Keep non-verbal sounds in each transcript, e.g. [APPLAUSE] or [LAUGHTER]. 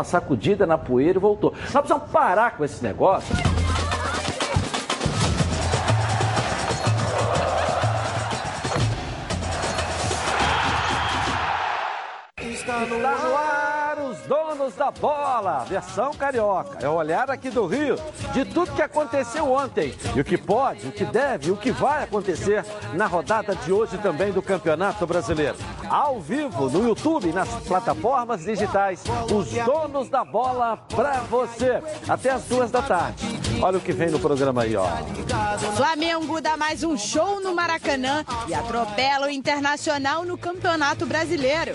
uma sacudida na poeira e voltou. Nós precisamos parar com esse negócio. Está no ar donos da bola, versão carioca. É o olhar aqui do Rio de tudo que aconteceu ontem e o que pode, o que deve, o que vai acontecer na rodada de hoje também do Campeonato Brasileiro. Ao vivo no YouTube nas plataformas digitais, os donos da bola para você até as duas da tarde. Olha o que vem no programa aí, ó. Flamengo dá mais um show no Maracanã e atropela o Internacional no Campeonato Brasileiro.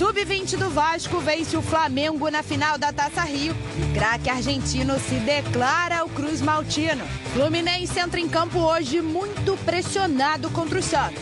Sub-20 do Vasco vence o Flamengo na final da Taça Rio. Craque argentino se declara o Cruz Maltino. Fluminense entra em campo hoje muito pressionado contra o Santos.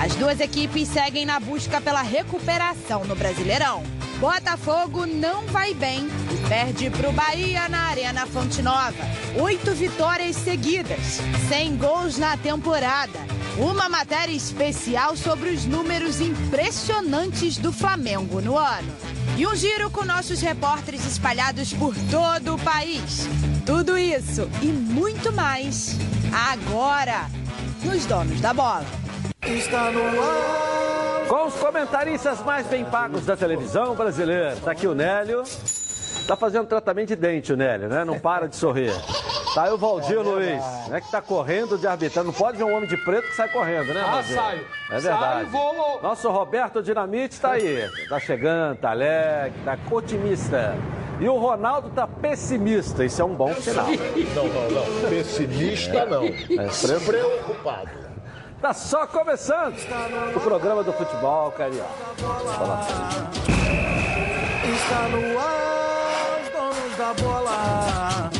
As duas equipes seguem na busca pela recuperação no Brasileirão. Botafogo não vai bem e perde para o Bahia na Arena Fonte Nova. Oito vitórias seguidas, sem gols na temporada. Uma matéria especial sobre os números impressionantes do Flamengo no ano. E um giro com nossos repórteres espalhados por todo o país. Tudo isso e muito mais agora nos Donos da Bola. Está no ar. Com os comentaristas mais bem pagos da televisão brasileira. Tá aqui o Nélio. Tá fazendo tratamento de dente o Nélio, né? Não para de sorrir. Tá aí o Valdir é Luiz, né? Que tá correndo de arbitragem. Não pode ver um homem de preto que sai correndo, né? Ah, Valdir? saio. É verdade. Saio, vou. Nosso Roberto Dinamite tá aí. Tá chegando, tá alegre, tá otimista. E o Ronaldo tá pessimista. Isso é um bom sinal. Não, não, não. Pessimista não. É, Preocupado. Tá só começando o programa do futebol carioca. Está no ar, os donos da bola.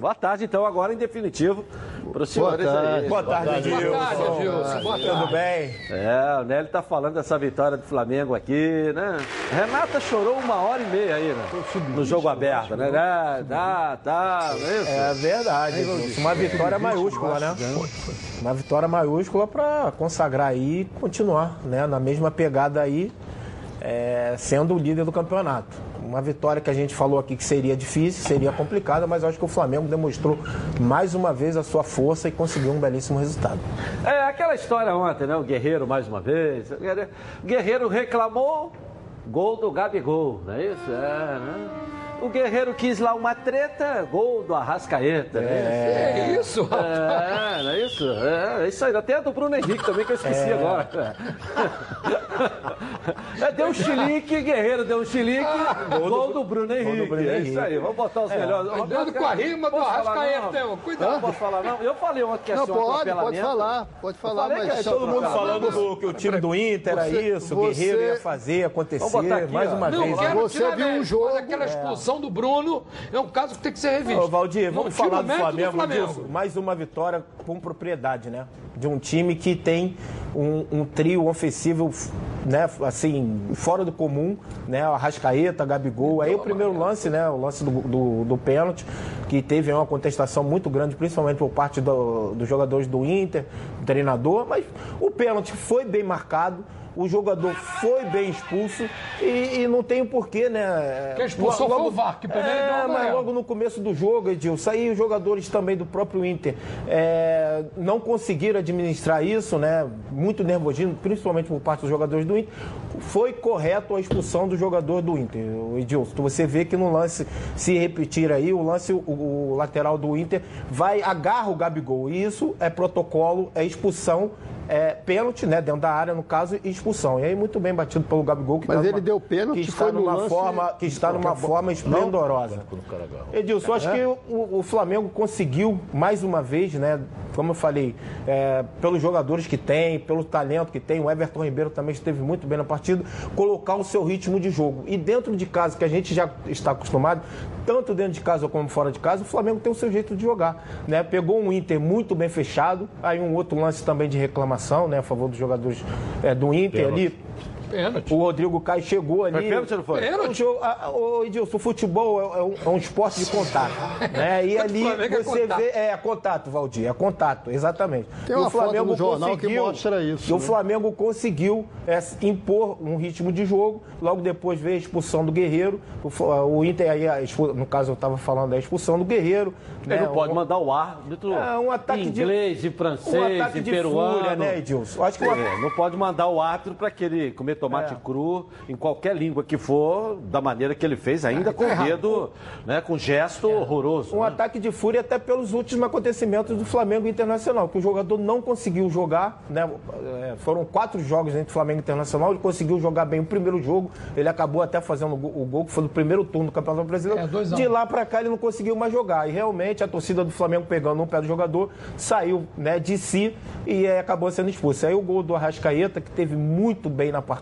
Boa tarde, então, agora em definitivo. Para os senhores aí. Boa tarde, Edilson. Boa tarde, Edilson. Boa tarde. Tudo bem? É, o Nélio tá falando dessa vitória do Flamengo aqui, né? Renata chorou uma hora e meia aí, né? No jogo aberto, né? É, tá, tá, não é isso? É verdade. Edilson. Uma vitória maiúscula, né? Uma vitória maiúscula para consagrar aí e continuar, né? Na mesma pegada aí, é, sendo o líder do campeonato. Uma vitória que a gente falou aqui que seria difícil, seria complicada, mas acho que o Flamengo demonstrou mais uma vez a sua força e conseguiu um belíssimo resultado. É aquela história ontem, né? O Guerreiro mais uma vez. O Guerreiro reclamou, gol do Gabigol, não é isso? É, né? O Guerreiro quis lá uma treta, gol do Arrascaeta, né? É isso, rapaz. É, não é isso? É, é isso aí. Até do Bruno Henrique também, que eu esqueci agora. É, deu um chilique, Guerreiro deu um chilique, gol do Bruno Henrique. Bruno É Henrique. isso aí, vamos botar os melhores. Cuidado com a rima do Arrascaeta, não? irmão. Cuidado. Não posso falar não? Eu falei ontem que é Não, um pode, pode falar, pode falar, mas é Todo mundo falando do, que o time do Inter era isso, o você- Guerreiro ia fazer, acontecer, Vamos botar aqui, mais ó. uma Não, vez. Você viu um jogo, aquela expulsão do Bruno é um caso que tem que ser revisto. Ô, Valdir, vamos falar do Flamengo, Flamengo. Edilson. Mais uma vitória com propriedade, né? De um time que tem um, um trio ofensivo, né? Assim, fora do comum, né? O Arrascaeta, Gabigol. Aí o primeiro lance, né? O lance do, do, do pênalti, que teve uma contestação muito grande, principalmente por parte do- dos jogadores do Inter, do treinador. Mas o pênalti foi bem marcado. O jogador foi bem expulso e, e não tem o porquê, né? Quem expulsou foi o VAR, que primeiro deu é, amarelo. mas logo no começo do jogo, Edilson, aí os jogadores também do próprio Inter é, não conseguiram administrar isso, né? Muito nervosismo, principalmente por parte dos jogadores do Inter. Foi correto a expulsão do jogador do Inter, Edilson. Você vê que no lance, se repetir aí, o lance, o, o lateral do Inter vai, agarra o Gabigol. E isso é protocolo, é expulsão. É, pênalti, né, dentro da área, no caso, e expulsão. E aí, muito bem batido pelo Gabigol. Que Mas tá ele numa- deu pênalti, que está foi numa lance- forma Que está numa forma esplendorosa. Edilson, acho que o, o Flamengo conseguiu, mais uma vez, né? como eu falei, é, pelos jogadores que tem, pelo talento que tem, o Everton Ribeiro também esteve muito bem na partida, colocar o seu ritmo de jogo. E dentro de casa, que a gente já está acostumado, tanto dentro de casa como fora de casa, o Flamengo tem o seu jeito de jogar. Né? Pegou um Inter muito bem fechado, aí um outro lance também de reclamação né, a favor dos jogadores é, do Inter ali. Pênalti. O Rodrigo Caio chegou ali. Foi pênalti ou não foi? Pênalti. O jogo, a- a- ô, Edilson, o futebol é, é um, é um esporte de contato. [LAUGHS] né? E ali Flamengo é você contato. vê. É, contato, Valdir, é contato, exatamente. Tem E uma o foto Flamengo no jornal que conseguiu- mostra isso, E o né? Flamengo conseguiu é, impor um ritmo de jogo. Logo depois veio a expulsão do Guerreiro. O, o Inter aí, no caso eu estava falando da expulsão do Guerreiro. Ele né? não pode Um- mandar o árbitro É, um ataque em de- inglês, um francês, ataque em de peruano. fúria, né, Edilson? Acho que É, não pode mandar o árbitro para que ele comer tomate É. cru em qualquer língua que for, da maneira que ele fez, ainda com [LAUGHS] dedo, né, com gesto horroroso. Um né? ataque de fúria até pelos últimos acontecimentos do Flamengo Internacional, que o jogador não conseguiu jogar, né? É, foram quatro jogos entre Flamengo Internacional, ele conseguiu jogar bem o primeiro jogo, ele acabou até fazendo o gol, o que foi do primeiro turno do Campeonato Brasileiro. É, de lá pra cá ele não conseguiu mais jogar. E realmente a torcida do Flamengo pegando no pé do jogador, saiu né, de si e é, acabou sendo expulso. Aí o gol do Arrascaeta, que teve muito bem na partida,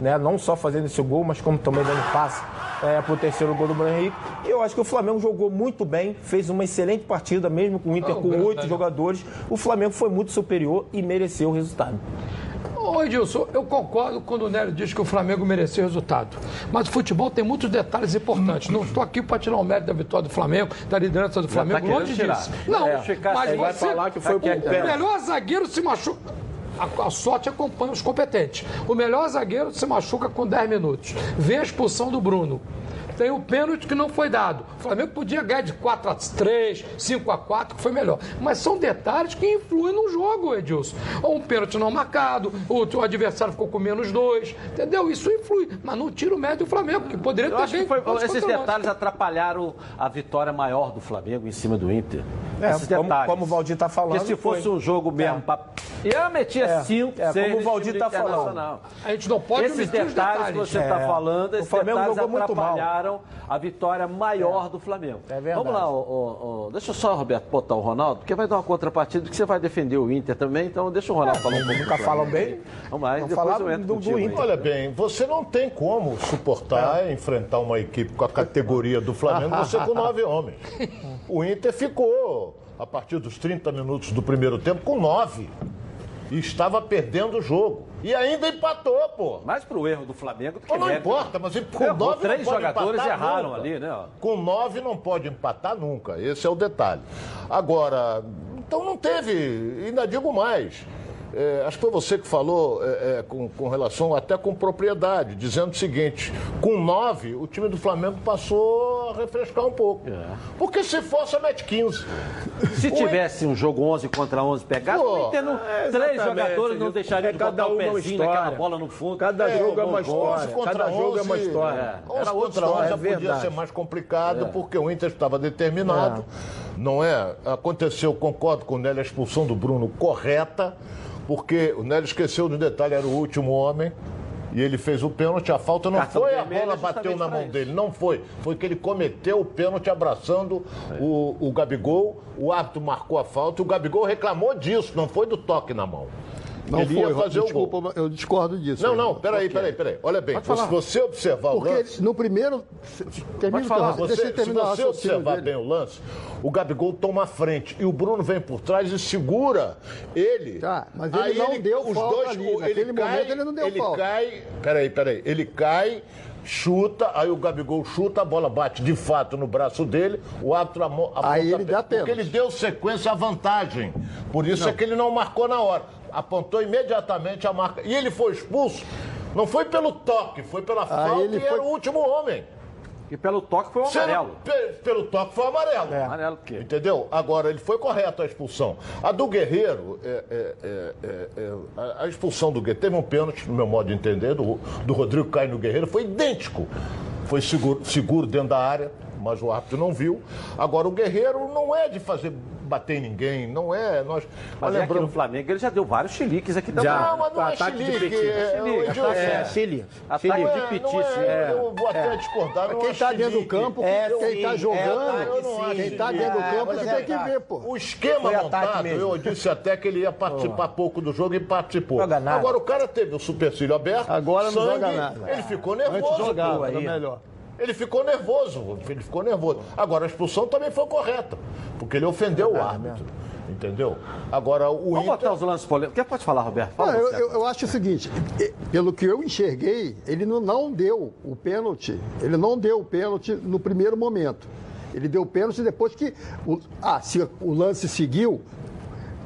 né? Não só fazendo esse gol, mas como também dando passe é, pro terceiro gol do Bruno Henrique. E eu acho que o Flamengo jogou muito bem, fez uma excelente partida, mesmo com o Inter Oh, com oito jogadores. O Flamengo foi muito superior e mereceu o resultado. Ô, Edilson, eu concordo quando o Nélio diz que o Flamengo mereceu o resultado. Mas o futebol tem muitos detalhes importantes. Não estou aqui para tirar o mérito da vitória do Flamengo, da liderança do Flamengo, querendo longe tirar. disso. Não, É, mas ele vai você falar que foi o, por o pé. melhor zagueiro se machuca. A, a sorte acompanha os competentes. O melhor zagueiro se machuca com 10 minutos. Vem a expulsão do Bruno. Tem o pênalti que não foi dado. O Flamengo podia ganhar de 4 a 3, 5 a 4, que foi melhor. Mas são detalhes que influem no jogo, Edilson. Ou um pênalti não marcado, o, o adversário ficou com menos dois, entendeu? Isso influi. Mas não tira o mérito do Flamengo, que poderia Eu ter acho que foi- esses detalhes atrapalharam a vitória maior do Flamengo em cima do Inter. É, esses como- detalhes. como o Valdir tá falando, Porque se fosse foi. um jogo mesmo, É. pra... eu metia É, 5, é, 6 como o Valdir tá falando. Internacional. A gente não pode Esses detalhes, os detalhes. que você está É. falando, O esses Flamengo detalhes jogou muito mal. A vitória maior do Flamengo. É verdade. Vamos lá, deixa eu só, Roberto, botar o Ronaldo, porque vai dar uma contrapartida que você vai defender o Inter também, então deixa o Ronaldo falar um pouco. Nunca falam bem. Vamos lá, Vamos depois falar eu entro do- do. Inter. Olha bem, você não tem como suportar É. enfrentar uma equipe com a categoria do Flamengo, você com nove homens. [LAUGHS] O Inter ficou, a partir dos 30 minutos do primeiro tempo, com nove. E estava perdendo o jogo. E ainda empatou, pô. Mais pro erro do Flamengo do que não importa, mas com Errou, nove três não pode jogadores erraram nunca. ali, né. Com nove não pode empatar nunca. Esse é o detalhe. Agora, então não teve, ainda digo mais. É, acho que foi você que falou é, é, com, com relação até com propriedade, dizendo o seguinte: com nove, o time do Flamengo passou a refrescar um pouco. É. Porque se fosse, mete 15. Se tivesse um jogo 11 contra 11 pegado, Pô, o Inter não- é, três jogadores não deixariam É de cada botar o uma uma pezinho história. naquela bola no fundo. Cada É, jogo é uma história. Cada jogo é uma história. É. 11 Era outra contra 11 história, já é podia verdade. ser mais complicado, porque o Inter estava determinado. Não é? Aconteceu, concordo com o Nélio, a expulsão do Bruno correta, porque o Nélio esqueceu de um detalhe, era o último homem. E ele fez o pênalti, a falta não Cartão foi a bola é bateu na mão isso. dele, não foi. Foi que ele cometeu o pênalti abraçando o, o Gabigol, o árbitro marcou a falta e o Gabigol reclamou disso, não foi do toque na mão. Não ele foi, ia fazer o desculpa, gol. eu discordo disso. Não, não, peraí, peraí, peraí. Olha bem, se você observar o Porque lance... no primeiro. Termina o falar, deixa Você, ele se terminar o você observar dele. bem o lance, o Gabigol toma a frente e o Bruno vem por trás e segura ele. Tá, mas ele não deu falta ali. Naquele momento ele não deu ele falta. cai. Peraí, peraí. Ele cai. Chuta, aí o Gabigol chuta, a bola bate de fato no braço dele, o árbitro amo- aponta Aí ele dá Porque pênalti. ele deu sequência à vantagem. Por isso é que ele não marcou na hora. Apontou imediatamente a marca. E ele foi expulso. Não foi pelo toque, foi pela falta ele e foi- era o último homem. E pelo toque foi o amarelo. pe- pelo toque foi amarelo. Amarelo o quê? Entendeu? Agora, ele foi correto a expulsão. A do Guerreiro, é, é, é, é, é, a- expulsão do Guerreiro, teve um pênalti, no meu modo de entender, do, do Rodrigo cair no Guerreiro, foi idêntico. Foi seguro, seguro dentro da área, mas o árbitro não viu. Agora, o Guerreiro não é de fazer bater em ninguém. Não é. Nós, Mas é aqui no Flamengo ele já deu vários chiliques aqui também. Não, mas não é Ataque de chilique. petit. É, Chilique, é, ataque- é, É, Chile. Ataque de é- petice. é- é. Eu vou até discordar. Quem é tá dentro do chilique. campo, É, quem tá é jogando. Quem tá É, dentro do campo é tem que ver, pô. O esquema montado, eu disse até que ele ia participar pouco do jogo e participou. Agora o cara teve o supercílio aberto, Agora não sangue, joga nada. ele ficou Antes nervoso. jogava, era aí. melhor. Ele ficou nervoso, ele ficou nervoso. Agora a expulsão também foi correta, porque ele ofendeu o árbitro. Entendeu? Agora o Vamos Inter. botar os lances polêmicos. Quer pode falar, Roberto? Fala Não, eu, eu- eu acho o seguinte, pelo que eu enxerguei, ele não, não deu o pênalti, ele não deu o pênalti no primeiro momento. Ele deu o pênalti depois que. O, ah, se o lance seguiu.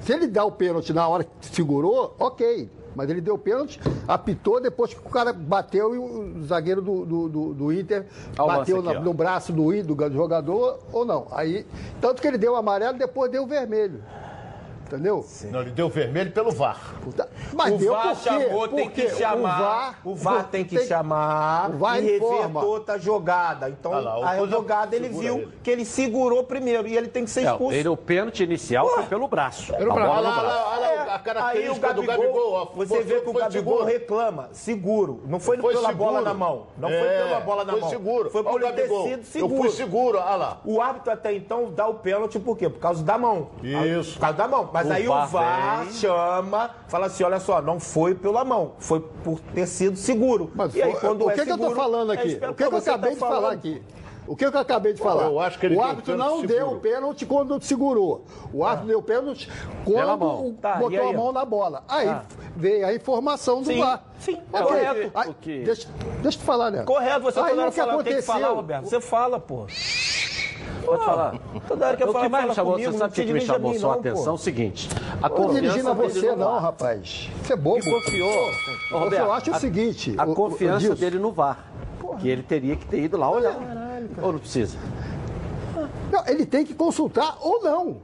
Se ele dá o pênalti na hora que segurou, ok. Mas ele deu pênalti, apitou depois que o cara bateu e o zagueiro do, do, do- do Inter Olha bateu aqui, na- no braço do, do jogador ou não. Aí, tanto que ele deu o amarelo, depois deu o vermelho. Entendeu? Não, ele deu vermelho pelo VAR. Mas o deu VAR por quê? chamou, tem que chamar. O O VAR, VAR, tem que chamar o VAR e informa. rever outra jogada. Então, Ah lá, o a jogada ele viu ele. que ele segurou primeiro e ele tem que ser Não, expulso. ele, o pênalti inicial foi pelo braço. Pelo A braço. bola Olha lá, olha lá, olha lá, a É, aí característica o Gabigol, do Gabigol. ó, você vê que o Gabigol seguro. reclama, seguro. Não foi, Foi pela bola seguro. na mão. Não É, foi pela bola na foi mão. seguro. Foi por o ele ter sido seguro. Eu fui seguro, olha lá. O árbitro até então dá o pênalti por quê? Por causa da mão. Isso. Por causa da mão. Mas O aí VAR o VAR vem. chama, fala assim: olha só, não foi pela mão, foi por ter sido seguro. Mas e aí, quando o é que, que eu seguro, tô falando é aqui? espero O que, que eu acabei tá de falar falando. aqui? O que, eu acabei de falar? eu acho que ele o deu árbitro pênalti não deu seguro. o pênalti quando segurou. O árbitro deu pênalti Pela quando mão. o- Tá, botou a mão na bola. Aí Tá. veio a informação do Sim, VAR. sim, é Ok. correto. Aí, O que- deixa, deixa eu te falar, né? Correto, você Aí o que fala, tem que aconteceu? falar, Roberto. Você fala, pô. Pode falar. Toda hora que eu o falo, que mais fala me chamou, comigo, você não sabe o que, que me chamou mim, sua não, atenção? pô. O seguinte, a Não tô dirigindo a confiança você, não, VAR. rapaz. Você é bobo. E confiou. Ô, Eu Roberto, só acho o seguinte. A o- o- confiança Edilson, dele no VAR. Que ele teria que ter ido lá olhar. Ou não precisa? Não, ele tem que consultar ou não.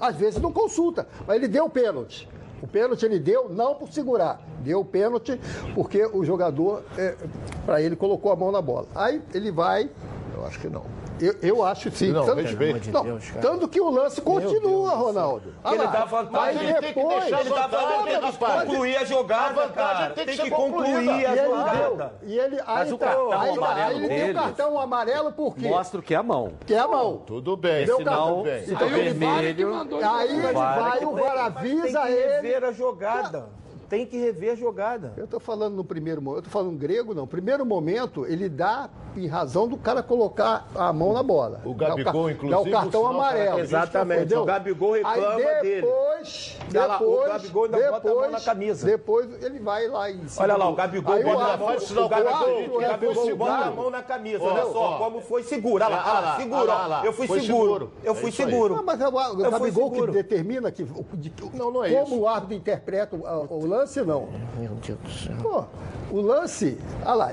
Às vezes não consulta, mas ele deu o pênalti. O pênalti ele deu não por segurar, deu o pênalti porque o jogador, para ele, colocou a mão na bola. Aí ele vai, Eu acho que não. Eu, eu acho sim. Não, tanto, respeito. não, Deus, tanto que o lance continua, Ronaldo. Ah Ele dá vantagem, ele tem que depois, deixar Ele vantagem, tem que concluir a jogada, cara. tem que Tem que concluir a e ele deu. jogada. E ele, aí, Mas o tá, cartão aí, tá, amarelo aí ele deu cartão amarelo por quê? Mostra que é a mão. Que é a mão. Tudo bem. Deu Senão, cartão. bem. se Aí ele vai vermelho... Aí ele Vai, o VAR avisa Tem que ele. rever a jogada. Tem que rever a jogada. Eu estou falando no primeiro momento, eu estou falando grego, não. Primeiro momento, ele dá em razão do cara colocar a mão na bola. O Dá Gabigol, ca- inclusive, Dá o o cartão sinal amarelo. Exatamente. Entendeu? O Gabigol reclama Aí dele. depois, Olha lá, o depois, Gabigol ainda depois, bota a mão na camisa. Depois ele vai lá em cima. Olha lá, o Gabigol Aí bota a mão, o Gabigol, o é bota a mão na camisa. Ó, Olha só como foi seguro. Olha lá, olha lá, lá, seguro. Eu fui seguro. Eu É fui seguro. Mas é o, o Gabigol que determina que, Não, não é como isso. o árbitro interpreta o, o lance, não. Meu Deus do céu. Pô, o lance, olha lá,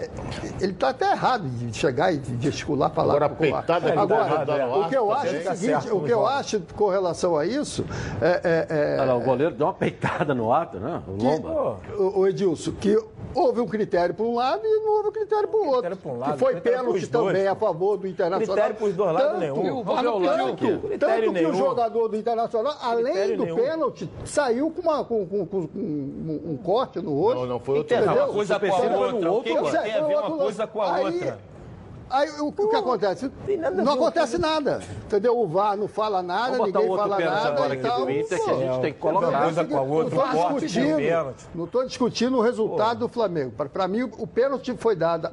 ele está até errado de chegar e de gesticular falar Agora, com o árbitro. peitada que Agora, tá errado, é. o que eu acho é o tá seguinte, certo, o que eu acho com relação a isso é, é- é- Olha lá, o goleiro deu uma peitada no ato, né? O Lomba. o, o Edilson, que houve um critério para um lado e não houve um critério para o outro. Um lado, que foi pênalti dois, também pô. a favor do Internacional. Critério pros dois lados nenhum. O VAR não Tanto, tanto, Critério que nenhum. o jogador do Internacional, além Critério do nenhum. pênalti, saiu com, uma, com, com- com um, um corte no rosto. Não, não foi outro. Entendeu? Uma coisa com a supercílio foi no outra. O que, que tem a foi ver outro uma coisa com a outra? Aí o, o que acontece? tem nada a Não ver acontece nada. Entendeu? O VAR não fala nada, Vamos ninguém outro fala nada. agora e tal. Inter, que a gente tem que Uma colocar. coisa com a outra, não estou discutindo, pênalti. não estou discutindo o resultado do Flamengo. Para mim, o pênalti foi dado.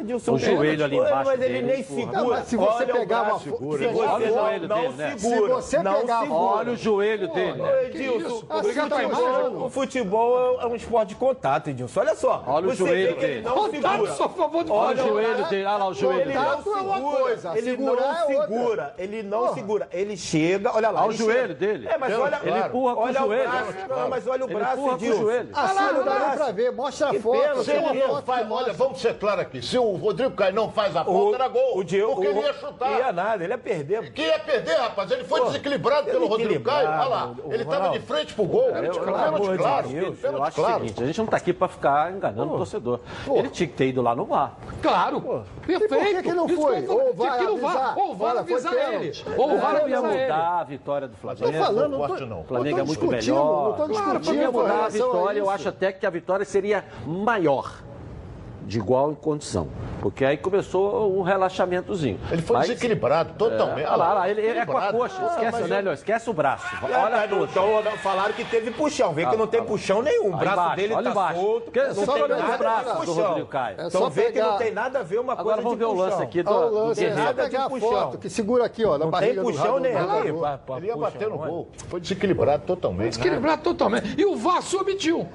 Edilson, O joelho ali Mas embaixo ele dele, nem segura. Não, mas se você Olha pegar uma braço, fo- segura. se você- Olha não dele, né? segura, Se você não pegar- segura. Olha o joelho dele. Né? Edilson, Ah, o você tá futebol, o futebol é um esporte de contato, Edilson. Olha só. Olha o joelho ele dele. não Contato, segura. a favor de Olha o joelho dele. Olha lá o joelho Ele dele. não é uma segura, coisa, ele não é segura, ele não segura. Ele chega, olha lá. Olha o ele joelho dele. É, mas Ele olha, empurra com o olha joelho. braço. Não, mas olha o Ele braço, Edilson. Assim não dá nem para ver. Mostra a foto. ele foto olha, vamos ser claros aqui. Se o o Rodrigo Caio não faz a falta, era gol. O Diego, porque o- ele ia chutar. Ia nada, ele ia perder. Que ia perder, rapaz. Ele foi Pô, desequilibrado pelo Rodrigo Caio. Olha lá. o Ele estava de frente pro gol. Eu, Pênalti claro, de. Deus, eu Pênalti acho claro. o seguinte, a gente não tá aqui pra ficar enganando o torcedor. Ele tinha que ter ido lá no VAR. Claro. Perfeito. E por que que não foi? eu. Ou vai avisar. Ou o avisar ele. Ou o O ia avisar ele. mudar a vitória do Tô Flamengo. falando, não tô, não. O Flamengo é muito melhor. Não tô Claro, discutindo podia com mudar a vitória. Eu acho até que a vitória seria maior. De igual condição. Porque aí começou um relaxamentozinho. Ele foi Mas- desequilibrado totalmente. Olha lá, olha lá, ele, ele é com a coxa. Esquece, né, Léo? Esquece o braço. Olha, Olha tudo. então falaram que teve puxão. Vê que não tem puxão nenhum. O braço embaixo, dele olha tá embaixo. solto. Porque não você tem nada o de braço do puxão. Rodrigo Caio. É Então só vê que pegar- não tem nada a ver uma coisa Agora vamos de ver o lance puxão. aqui do, o do lance, é Guerreiro. só pegar a puxão. foto, que segura aqui, ó, na Não tem barriga do puxão nenhum. Ele ia bater no gol. Foi desequilibrado totalmente. Desequilibrado totalmente. E o VAR se omitiu.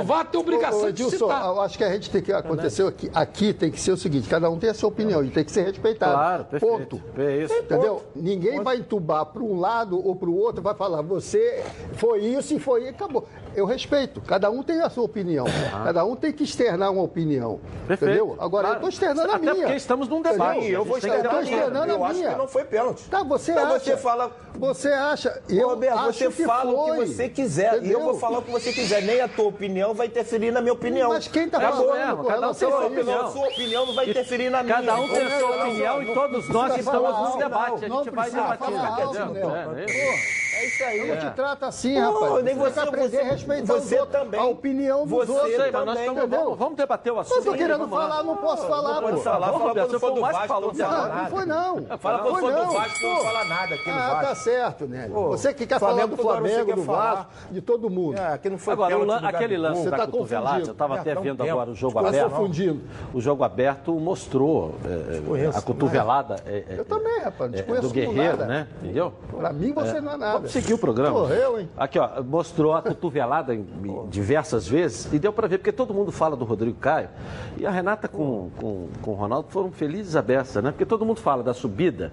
O VAR tem obrigação de citar. acho que a gente tem que aconteceu aqui, aqui tem que ser o seguinte, cada um tem a sua opinião e tem que ser respeitado. Claro, perfeito. Ponto. É isso. Entendeu? Ninguém vai entubar para um lado ou para o outro, vai falar, você foi isso e foi isso, acabou. Eu respeito, cada um tem a sua opinião. Cada um tem que externar uma opinião. Perfeito. Entendeu? Agora, eu Claro. estou externando a Até minha. porque estamos num debate. Entendeu? eu vou externar eu a minha. externando a Eu acho minha. que não foi pênalti. Tá, você Então acha. você fala- Você acha. Eu Roberto, acho você que fala o foi. que você quiser. E eu Entendeu? vou falar o que você quiser. Nem a tua opinião vai interferir na minha opinião. Mas quem tá É isso falando mesmo, com cada um tem sua a isso? opinião. A sua opinião não vai interferir na minha. Cada um tem a sua opinião e todos nós estamos num debate. não, A gente vai precisa debater. entendeu? É, é isso. É aí, não te trata assim, rapaz. nem você, aprender a respeitar você os outros, também. a opinião dos Você outros. Sei, mas nós também, estamos, vamos, vamos debater o assunto. Mas eu aí, querendo lá. falar, não posso falar, Pode pô. falar, Vamos, fala quando for foi do Vasco, falou não de fala Não, não nada. foi não. Fala não quando foi for do não. Vasco, não Pô. fala nada aqui no Ah, tá Vasco. certo, né? Pô, Você que quer falar do Flamengo, do falar. Vasco, de todo mundo. É, aqui não foi Agora, aquele lance da tá cotovelada, eu estava É, até um vendo agora o jogo Tá aberto. confundindo. O jogo aberto mostrou é, Conheço, a cotovelada é, é, Eu também, rapaz, é, do Guerreiro, nada. né? Entendeu? Pra mim, você não é nada. Vamos seguir o programa. Correu, hein? Aqui, ó, mostrou a cotovelada em diversas vezes e deu para ver, porque todo mundo fala do Rodrigo Caio e a Renata com, com, com o Ronaldo foram felizes a beça, né? Porque todo mundo fala da subida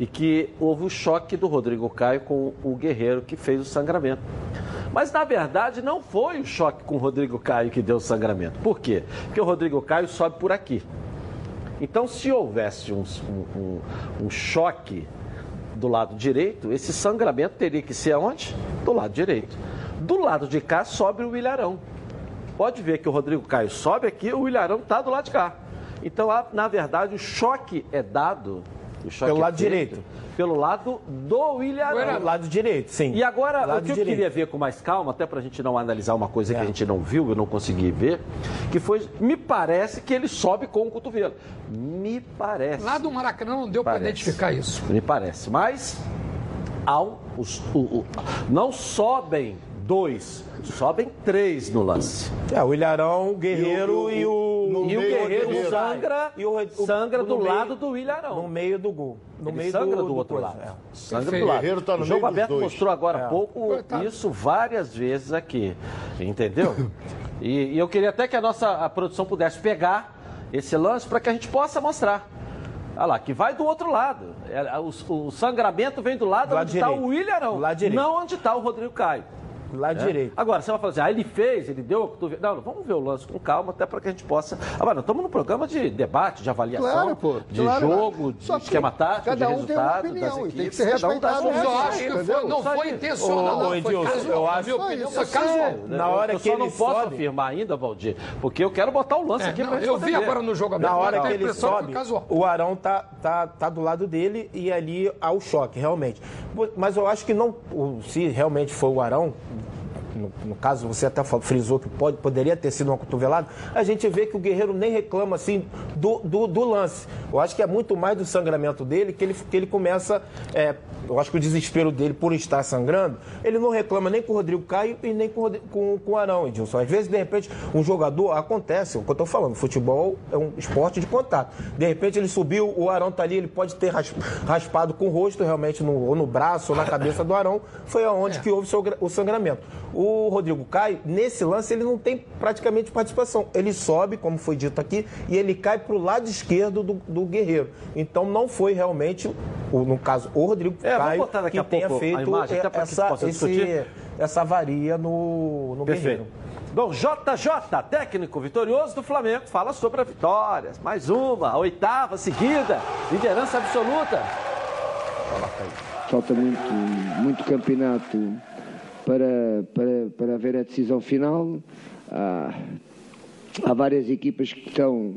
e que houve o choque do Rodrigo Caio com o Guerreiro que fez o sangramento. Mas, na verdade, não foi o choque com o Rodrigo Caio que deu o sangramento. Por quê? Porque o Rodrigo Caio sobe por aqui. Então, se houvesse um- um- um choque do lado direito, esse sangramento teria que ser aonde? Do lado direito. Do lado de cá sobe o Ilharão. Pode ver que o Rodrigo Caio sobe aqui, o Ilharão está do lado de cá. Então, na verdade, o choque é dado. O choque Pelo é lado feito direito. Pelo lado do Ilharão. Do lado direito, sim. E agora, Lado o que eu direito. queria ver com mais calma, até para a gente não analisar uma coisa que É. a gente não viu, eu não consegui ver, que foi, me parece que ele sobe com o cotovelo. Me parece. Lá do Maracanã não deu para identificar isso. Me parece. Mas ao, os- o- o- não sobem dois, sobem três no lance. É, o Ilharão, o Guerreiro e o. E o meio Guerreiro Guerreiro. sangra, E o- o- sangra do meio- lado do Ilharão. No meio do gol. No Ele meio sangra do, do outro coisa, lado. é. Sangra Perfeito. do lado. Guerreiro tá no o jogo aberto dois. mostrou agora há É. pouco Coitado. isso várias vezes aqui. Entendeu? [LAUGHS] e, e eu queria até que a nossa a produção pudesse pegar esse lance para que a gente possa mostrar. Olha lá, que vai do outro lado. É, o, o sangramento vem do lado, Do lado onde está o Ilharão, Do lado direito. não onde está o Rodrigo Caio. Lado É. direito. Agora, você vai falar assim, ah, ele fez, ele deu a cotovelada. Não, vamos ver o lance com calma, até para que a gente possa. Agora, nós estamos num programa de debate, de avaliação, Claro, pô. de claro. jogo, de que esquema tático, cada de um tem uma resultado, opinião das e tem que equipes, ser cada um dá a sua respeitado Eu opinião. acho que foi, não foi que- intencional, Ô, não. Edilson, casual. eu acho- opinião, Isso foi eu casual. Na hora eu que só não ele posso sobe- afirmar ainda, Valdir, porque eu quero botar o lance É, aqui não, para eu vi agora no jogo Na hora eu que ele que sobe, o Arão tá, tá, tá do lado dele e ali há o choque, realmente. Mas eu acho que não. Se realmente foi o Arão. No, no caso, você até frisou que pode, poderia ter sido uma cotovelada. A gente vê que o Guerreiro nem reclama assim do, do, do lance. Eu acho que é muito mais do sangramento dele que ele, que ele começa. é, eu acho que o desespero dele por estar sangrando, ele não reclama nem com o Rodrigo Caio e nem com, com, com o Arão, Edilson. Às vezes, de repente, um jogador acontece, o que eu estou falando, futebol é um esporte de contato. De repente ele subiu, o Arão tá ali, ele pode ter ras- raspado com o rosto realmente, no, ou no braço, ou na cabeça do Arão, foi aonde que houve o sangramento. O Rodrigo Caio, nesse lance, ele não tem praticamente participação. Ele sobe, como foi dito aqui, e ele cai para o lado esquerdo do, do Guerreiro. Então não foi realmente, no caso, o Rodrigo É, vamos Caio botar daqui que a tenha pouco a feito imagem, até pra que essa, possa esse, essa avaria no, no Perfeito. Guerreiro. Bom, JJ, técnico vitorioso do Flamengo, fala sobre a vitória. Mais uma, a oitava seguida, liderança absoluta. Falta muito, muito campeonato para, para, para haver a decisão final. Há, há várias equipas que estão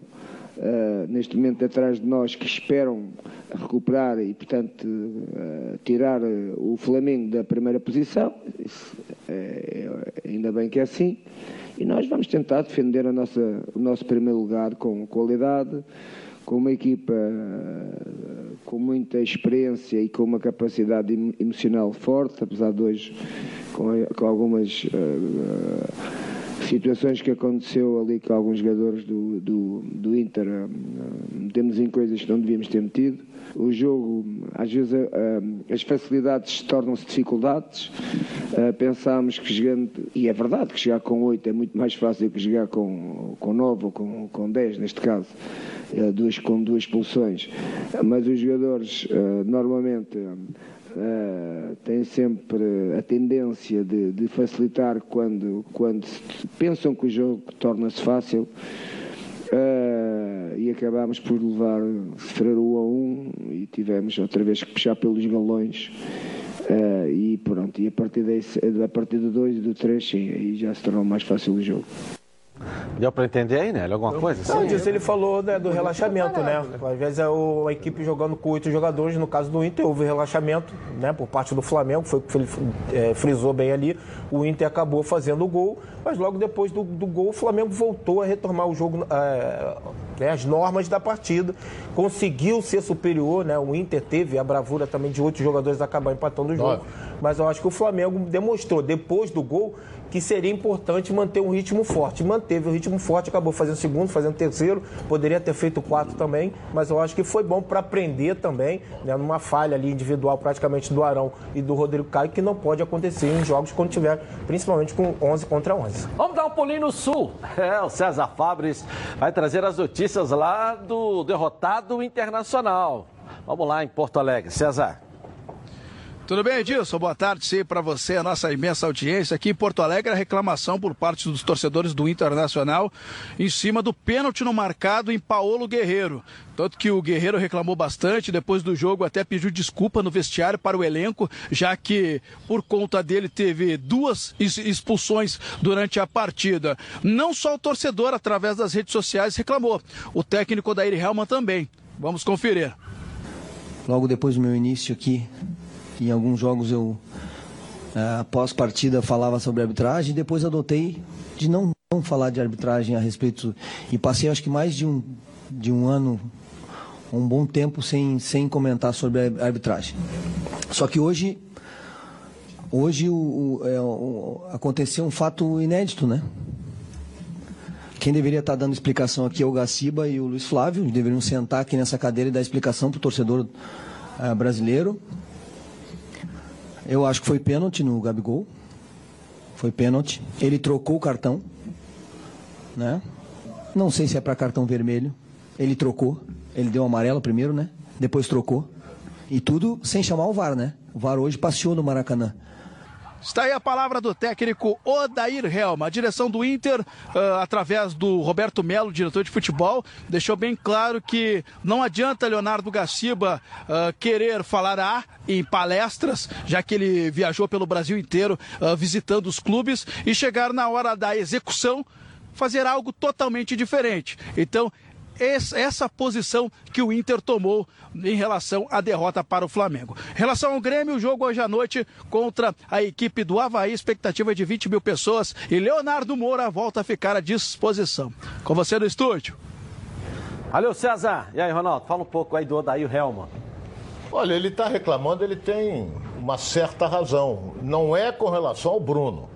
uh, neste momento atrás de nós que esperam recuperar e, portanto, uh, tirar o Flamengo da primeira posição. Isso, é, ainda bem que é assim. E nós vamos tentar defender a nossa, o nosso primeiro lugar com qualidade, com uma equipa com muita experiência e com uma capacidade emocional forte, apesar de hoje com, com algumas situações que aconteceu ali com alguns jogadores do, do, do Inter, metemos em coisas que não devíamos ter metido. O jogo, às vezes, as facilidades tornam-se dificuldades. pensámos que jogando, e é verdade que jogar com 8 é muito mais fácil que jogar com, com 9 ou com, com 10, neste caso. Duas, com duas expulsões, mas os jogadores normalmente Uh, têm sempre a tendência de, de, facilitar quando, quando pensam que o jogo torna-se fácil uh, e acabámos por levar, sofrer o a um e tivemos outra vez que puxar pelos galões uh, e pronto, e a partir, desse, a partir do 2 e do 3 sim, aí já se tornou mais fácil o jogo. Deu para entender aí, né? Alguma coisa? Não, disso ele falou né, do relaxamento, né? Às vezes é o, a equipe jogando com oito jogadores, no caso do Inter, houve relaxamento né, por parte do Flamengo, foi o que ele é, frisou bem ali. O Inter acabou fazendo o gol, mas logo depois do, do gol, o Flamengo voltou a retomar o jogo, é, né, as normas da partida, conseguiu ser superior, né? O Inter teve a bravura também de oito jogadores acabar empatando o jogo. Nove. Mas eu acho que o Flamengo demonstrou, depois do gol, que seria importante manter um ritmo forte. Manteve o ritmo forte, acabou fazendo segundo, fazendo terceiro, poderia ter feito quatro também, mas eu acho que foi bom para aprender também, né, numa falha ali individual praticamente do Arão e do Rodrigo Caio, que não pode acontecer em jogos quando tiver, principalmente com 11 contra 11. Vamos dar um pulinho no Sul. [LAUGHS] É, o César Fabres vai trazer as notícias lá do derrotado internacional. Vamos lá em Porto Alegre. César. Tudo bem, Edilson? Boa tarde, sim, para você, a nossa imensa audiência aqui em Porto Alegre, a reclamação por parte dos torcedores do Internacional em cima do pênalti no marcado em Paulo Guerreiro. Tanto que o Guerreiro reclamou bastante, depois do jogo até pediu desculpa no vestiário para o elenco, já que por conta dele teve duas expulsões durante a partida. Não só o torcedor, através das redes sociais, reclamou, o técnico Daír Helman também. Vamos conferir. Logo depois do meu início aqui em alguns jogos eu, é, após partida, falava sobre arbitragem. Depois adotei de não, não falar de arbitragem a respeito. E passei, acho que mais de um, de um ano, um bom tempo, sem, sem comentar sobre a arbitragem. Só que hoje. Hoje o, o, é, o, aconteceu um fato inédito, né? Quem deveria estar dando explicação aqui é o Gaciba e o Luiz Flávio. Deveriam sentar aqui nessa cadeira e dar explicação para o torcedor uh, brasileiro. Eu acho que foi pênalti no Gabigol. Foi pênalti. Ele trocou o cartão. Né? Não sei se é para cartão vermelho. Ele trocou. Ele deu amarelo primeiro, né? Depois trocou. E tudo sem chamar o VAR, né? O VAR hoje passeou no Maracanã. Está aí a palavra do técnico Odair Helma. A direção do Inter, uh, através do Roberto Melo, diretor de futebol, deixou bem claro que não adianta Leonardo Gaciba uh, querer falar A em palestras, já que ele viajou pelo Brasil inteiro uh, visitando os clubes, e chegar na hora da execução fazer algo totalmente diferente. Então, essa posição que o Inter tomou em relação à derrota para o Flamengo. Em relação ao Grêmio, o jogo hoje à noite contra a equipe do Havaí, expectativa de 20 mil pessoas e Leonardo Moura volta a ficar à disposição. Com você no estúdio. Valeu, César. E aí, Ronaldo, fala um pouco aí do Odair Helma. Olha, ele está reclamando, ele tem uma certa razão. Não é com relação ao Bruno,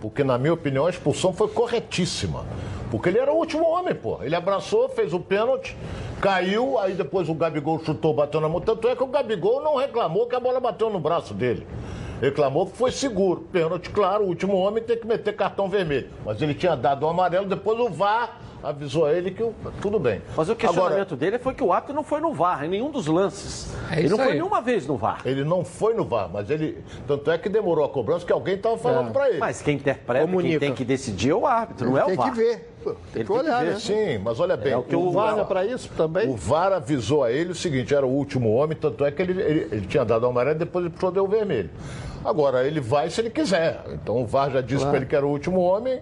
porque, na minha opinião, a expulsão foi corretíssima. Porque ele era o último homem, pô. Ele abraçou, fez o pênalti, caiu, aí depois o Gabigol chutou, bateu na mão. Tanto é que o Gabigol não reclamou que a bola bateu no braço dele. Reclamou que foi seguro. Pênalti, claro, o último homem tem que meter cartão vermelho. Mas ele tinha dado o amarelo, depois o VAR avisou a ele que o- tudo bem. Mas o Agora, questionamento dele foi que o árbitro não foi no VAR, em nenhum dos lances. É ele não foi aí. nenhuma vez no VAR. ele não foi no VAR, mas ele. Tanto é que demorou a cobrança que alguém estava falando para ele. Mas quem interpreta, Comunica. quem tem que decidir é o árbitro, não é o Tem VAR. que ver. Pô, Ele Tem que tem que olhar, né? Sim, mas olha bem. É o que O o VAR é para isso também. O VAR avisou a ele o seguinte: era o último homem, tanto é que ele, ele, ele tinha dado o amarelo e depois ele puxou deu o vermelho. Agora, ele vai se ele quiser. Então o VAR já disse para ele que era o último homem,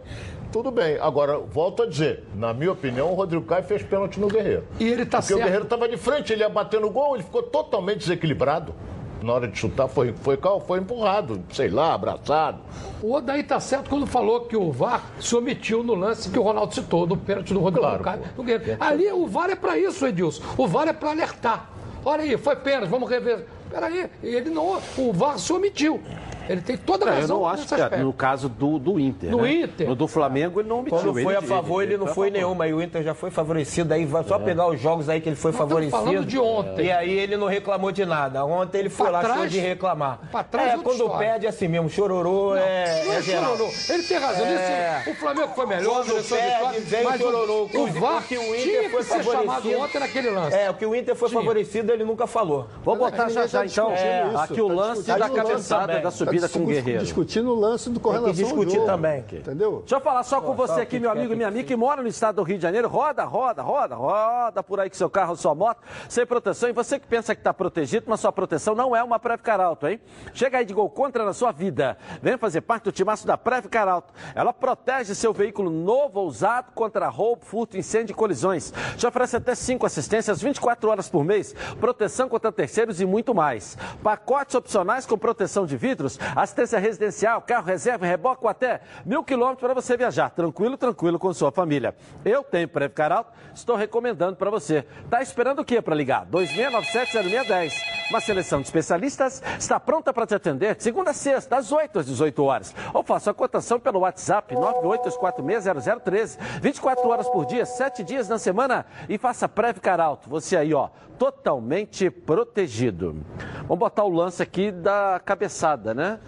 tudo bem. Agora, volto a dizer: na minha opinião, o Rodrigo Caio fez pênalti no Guerreiro. E ele tá Porque o certo. Guerreiro estava de frente, ele ia bater no gol, ele ficou totalmente desequilibrado. Na hora de chutar, foi, foi, foi empurrado, sei lá, abraçado. O Odaí tá certo quando falou que o VAR se omitiu no lance que o Ronaldo citou, do pênalti do Rodrigo Claro, Caio. do Guerreiro. Ali o VAR é para isso, Edilson. O VAR é para alertar. Olha aí, foi pênalti, vamos rever. Peraí, ele não. O VAR se omitiu. Ele tem toda a Não, eu razão não acho que é, aspecto. no caso do, do Inter. No né? Inter. No do Flamengo ele não omitiu. Quando foi a ele- favor, ele, não foi a foi favor. nenhuma. E o Inter já foi favorecido. Aí vai só pegar os jogos aí que ele foi favorecido. falando de ontem. E aí ele não reclamou de nada. Ontem ele foi Pra lá, trás- show de reclamar. pra trás é é, quando história. perde é assim mesmo. Chororô é, Não é é chororô. Ele tem razão. É. O Flamengo foi melhor, Quando perde, vem mas chororô. o, o VAR que o Inter tinha foi que ser chamado favorecido. ontem naquele lance. É, o que o Inter foi favorecido, ele nunca falou. Vamos Mas botar já já tá então aqui o tá lance da cabeçada da subida Com o Guerreiro. Discutindo o lance do com Tem que discutir jogo, também. Entendeu? Deixa eu falar só com você só aqui, meu amigo e minha amiga que mora no estado do Rio de Janeiro. Roda, roda, roda, roda por aí com seu carro, sua moto, sem proteção. E você que pensa que está protegido, mas sua proteção não é uma Preve Caralto, hein? Chega aí de gol contra na sua vida. Venha fazer parte do timaço da Preve Caralto. Ela protege seu veículo novo ou usado contra roubo, furto, incêndio e colisões. Te oferece até 5 assistências 24 horas por mês, proteção contra terceiros e muito mais. Pacotes opcionais com proteção de vidros, assistência residencial, carro reserva, reboque ou até mil quilômetros para você viajar. Tranquilo, tranquilo com sua família. Eu tenho Preve Caralto, estou recomendando para você. Tá esperando o quê para ligar? 2697-0610. Uma seleção de especialistas está pronta para te atender de segunda a sexta, das 8 às 18 horas. Ou faça a cotação pelo WhatsApp 982460013. 24 horas por dia, 7 dias na semana e faça Preve Caralto. Você aí, ó, totalmente protegido. Vamos botar o lance aqui da cabeçada, né?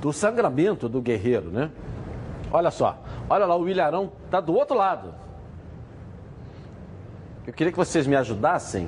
Do sangramento do guerreiro, né? Olha só, olha lá, o Ilharão tá do outro lado. Eu queria que vocês me ajudassem.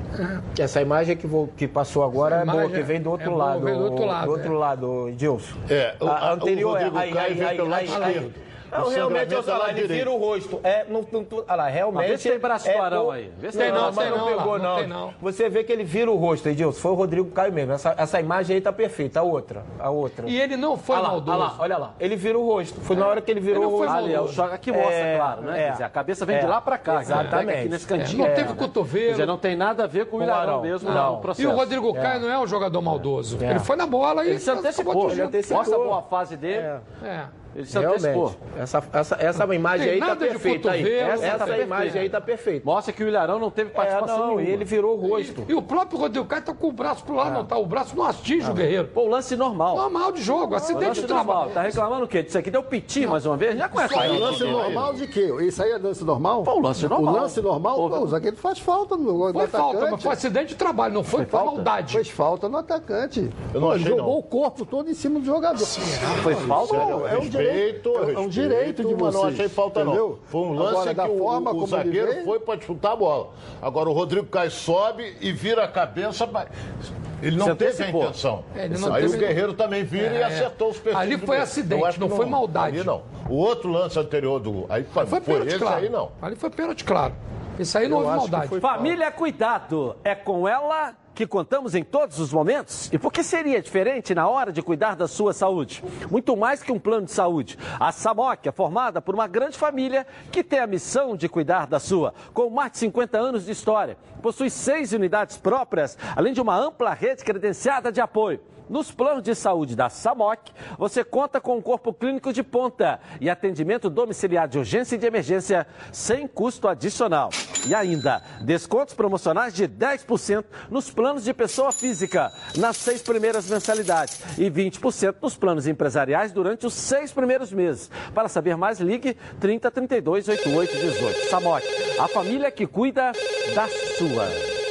Essa imagem que, vou- que passou agora Essa é boa, que vem do outro é boa, lado. vem do outro lado, Do outro é. lado, Edilson. É, o- a, a- a o anterior é. Caio aí, vem aí, pelo lado aí, esquerdo. Não, realmente, é lá, lado ele vira o rosto. É, não, não, olha lá, realmente. Vê se tem braço é, do aí. Vê se tem não, não, mas não não, pegou, lá, não não. tem não. Você vê que ele vira o rosto, Edilson. Foi o Rodrigo Caio mesmo. Essa, essa imagem aí tá perfeita. A outra. A outra. E ele não foi olha lá, maldoso. olha lá, olha lá. Ele vira o rosto. Foi na hora que ele virou Ele o rosto. Ali, é o choque aqui mostra, É, claro, né? é. Quer dizer, a cabeça vem de É. lá pra cá. Exatamente. Aqui nesse cantinho. Não É. teve Quer cotovelo. dizer, não tem nada a ver com o Ilharão Arão. mesmo Não. E o Rodrigo Caio não é um jogador maldoso. É. Ele foi na bola e Ele se antecipou. Mostra a boa fase dele. É. Ele se antecipou. Realmente. Essa, essa, essa imagem aí tá nada de perfeita. Aí. Essa, tá essa perfeita. imagem aí tá perfeita. Mostra que o Ilharão não teve É, participação não, nenhuma. e ele virou o rosto. E o próprio Rodrigo Caio tá com o braço pro lado, É. não tá? O braço não atinge o guerreiro. Pô, o lance normal. Normal de jogo, acidente de normal. trabalho. Tá reclamando o quê? Disso aqui deu piti mais uma vez? Já conhece O aí. lance normal de quê? Isso aí é lance normal? Pô, o lance normal. O lance normal, Pô, pô, o zagueiro faz falta no, Foi atacante. falta, mas foi acidente de trabalho, não foi, foi falta? maldade. Fez falta no atacante. Eu não achei, jogou o corpo todo em cima do jogador. Foi falta? É um direito, é um direito de mas vocês. não achei falta entendeu? não. Foi um lance Agora, da que o- forma o, como zagueiro foi para disputar a bola. Agora o Rodrigo Caio sobe e vira a cabeça. mas Ele não teve a intenção. É, não Aí teve- o Guerreiro também vira É, e é. acertou os perfis. Ali foi acidente, que não foi maldade. Ali não. O outro lance anterior do. Aí foi, Foi pênalti, esse claro. aí não. Ali foi pênalti, claro. Isso aí não houve maldade. Família Cuidado. É com ela que contamos em todos os momentos? E por que seria diferente na hora de cuidar da sua saúde? Muito mais que um plano de saúde. A Samok é formada por uma grande família que tem a missão de cuidar da sua. Com mais de 50 anos de história, possui seis unidades próprias, além de uma ampla rede credenciada de apoio. Nos planos de saúde da SAMOC, você conta com um corpo clínico de ponta e atendimento domiciliar de urgência e de emergência sem custo adicional. E ainda, descontos promocionais de 10% nos planos de pessoa física nas seis primeiras mensalidades e 20% nos planos empresariais durante os seis primeiros meses. Para saber mais, ligue 30 32 88 18. SAMOC, a família que cuida da sua.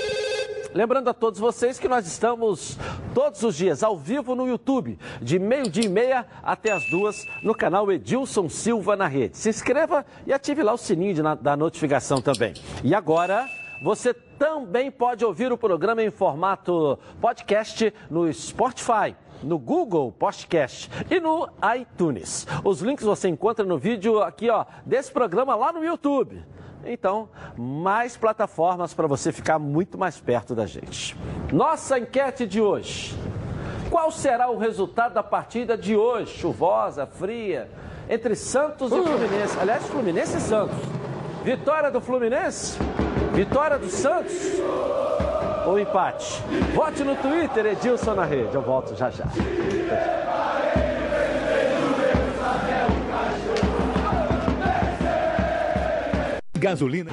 Lembrando a todos vocês que nós estamos todos os dias ao vivo no YouTube, de meio-dia e meia até as duas, no canal Edilson Silva na rede. Se inscreva e ative lá o sininho de, da notificação também. E agora, você também pode ouvir o programa em formato podcast no Spotify no Google Podcast e no iTunes. Os links você encontra no vídeo aqui, ó, desse programa lá no YouTube. Então, mais plataformas para você ficar muito mais perto da gente. Nossa enquete de hoje. Qual será o resultado da partida de hoje, chuvosa, fria, entre Santos e Fluminense? Aliás, Fluminense e Santos. Vitória do Fluminense? Vitória do Santos? Ou empate? Vote no Twitter, Edilson na rede. Eu volto já já. Gasolina.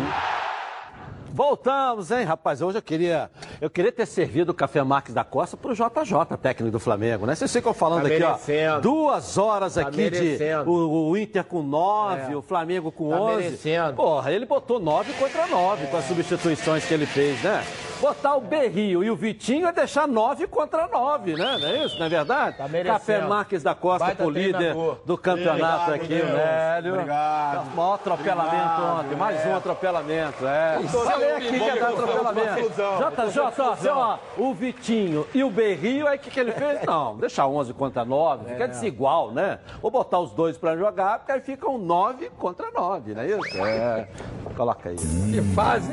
Voltamos, hein, rapaz? Hoje eu queria, eu queria ter servido o café Marques da Costa pro JJ, técnico do Flamengo, né? Vocês ficam falando Tá aqui, merecendo. ó. Duas horas Tá aqui de merecendo. o, o Inter com nove, É. o Flamengo com Tá onze. merecendo. Porra, ele botou nove contra nove com as substituições que ele fez, né? Botar o Berrio e o Vitinho é deixar nove contra nove, né? Não é isso, não é verdade? Tá merecendo. Café Marques da Costa Baita pro líder do campeonato Obrigado, aqui, Deus. velho. Obrigado. Maior atropelamento Obrigado, ontem, mais é. um atropelamento, é. Isso, Falei aqui que ia dar atropelamento. JJ, ó, o Vitinho e o Berrio, aí o que, que ele fez? Não, deixar 11 contra 9, fica desigual, né? Vou botar os dois pra jogar, porque aí ficam 9 contra 9, não é isso? É. Coloca aí. Que fase,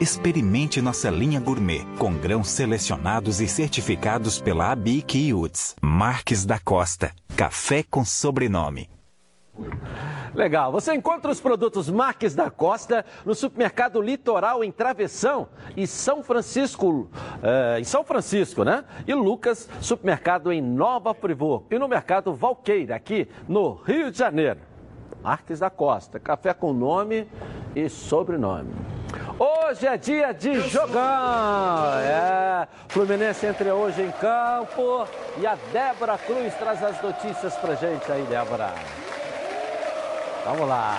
Experimente nossa linha gourmet com grãos selecionados e certificados pela ABIC e UTS. Marques da Costa. Café com sobrenome. Legal. Você encontra os produtos Marques da Costa no supermercado Litoral em Travessão e São Francisco, eh, em São Francisco, né? E Lucas Supermercado em Nova Friburgo e no mercado Valqueira aqui no Rio de Janeiro. Marques da Costa, café com nome e sobrenome. Hoje é dia de jogão. É, Fluminense entra hoje em campo e a Débora Cruz traz as notícias pra gente aí, Débora. Vamos lá.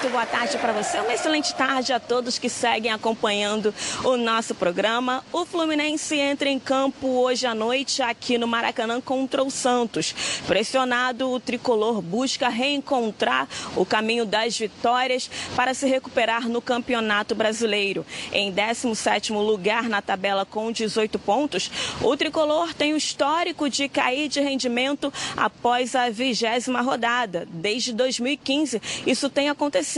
Muito boa tarde para você. Uma excelente tarde a todos que seguem acompanhando o nosso programa. O Fluminense entra em campo hoje à noite aqui no Maracanã contra o Santos. Pressionado, o tricolor busca reencontrar o caminho das vitórias para se recuperar no Campeonato Brasileiro. Em 17º lugar na tabela com 18 pontos, o tricolor tem o histórico de cair de rendimento após a vigésima rodada. Desde 2015, isso tem acontecido.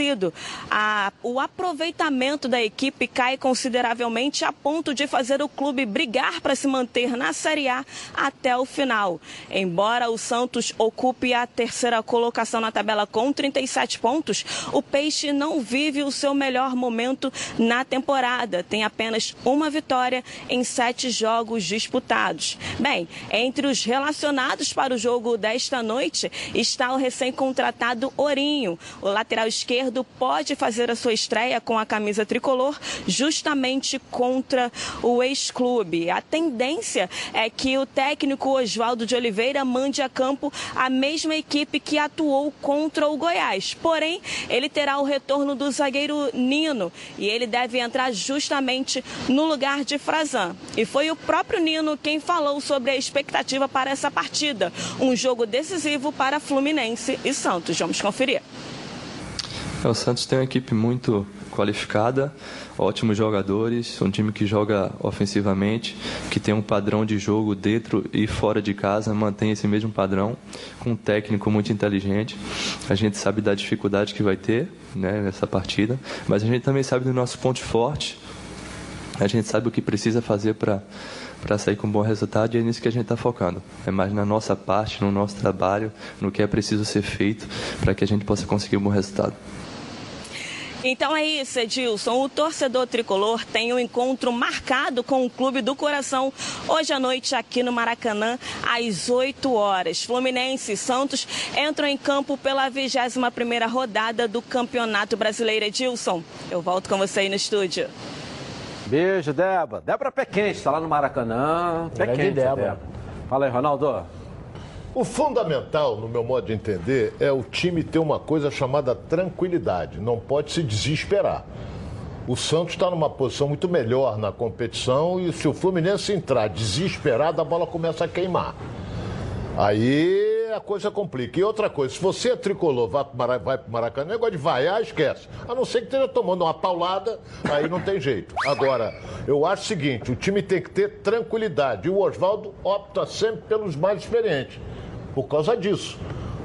A- o aproveitamento da equipe cai consideravelmente a ponto de fazer o clube brigar para se manter na Série A até o final. Embora o Santos ocupe a terceira colocação na tabela com 37 pontos, o Peixe não vive o seu melhor momento na temporada. Tem apenas uma vitória em sete jogos disputados. Bem, entre os relacionados para o jogo desta noite está o recém-contratado Ourinho. O lateral esquerdo pode fazer a sua estreia com a camisa tricolor justamente contra o ex-clube. A tendência é que o técnico Oswaldo de Oliveira mande a campo a mesma equipe que atuou contra o Goiás. Porém, ele terá o retorno do zagueiro Nino e ele deve entrar justamente no lugar de Frazan. E foi o próprio Nino quem falou sobre a expectativa para essa partida. Um jogo decisivo para Fluminense e Santos. Vamos conferir. O Santos tem uma equipe muito qualificada, ótimos jogadores, um time que joga ofensivamente, que tem um padrão de jogo dentro e fora de casa, mantém esse mesmo padrão, com um técnico muito inteligente. A gente sabe da dificuldade que vai ter né, nessa partida, mas a gente também sabe do nosso ponto forte. A gente sabe o que precisa fazer para para sair com um bom resultado e é nisso que a gente está focando. É mais na nossa parte, no nosso trabalho, no que é preciso ser feito para que a gente possa conseguir um bom resultado. Então é isso, Edilson. O torcedor tricolor tem um encontro marcado com o Clube do Coração hoje à noite aqui no Maracanã, às 8 horas. Fluminense e Santos entram em campo pela 21ª rodada do Campeonato Brasileiro. Edilson, eu volto com você aí no estúdio. Beijo, Débora. Débora Pé Quente, está lá no Maracanã. Pé Grande Quente, Débora. Débora. Fala aí, Ronaldo. O fundamental, no meu modo de entender, é o time ter uma coisa chamada tranquilidade. Não pode se desesperar. O Santos está numa posição muito melhor na competição e se o Fluminense entrar desesperado, a bola começa a queimar. Aí a coisa complica. E outra coisa, se você é tricolor, vai para pro Maracanã, negócio de vaiar, esquece. A não ser que esteja tomando uma paulada, aí não tem jeito. Agora, eu acho o seguinte, o time tem que ter tranquilidade. E o Oswaldo opta sempre pelos mais experientes, por causa disso.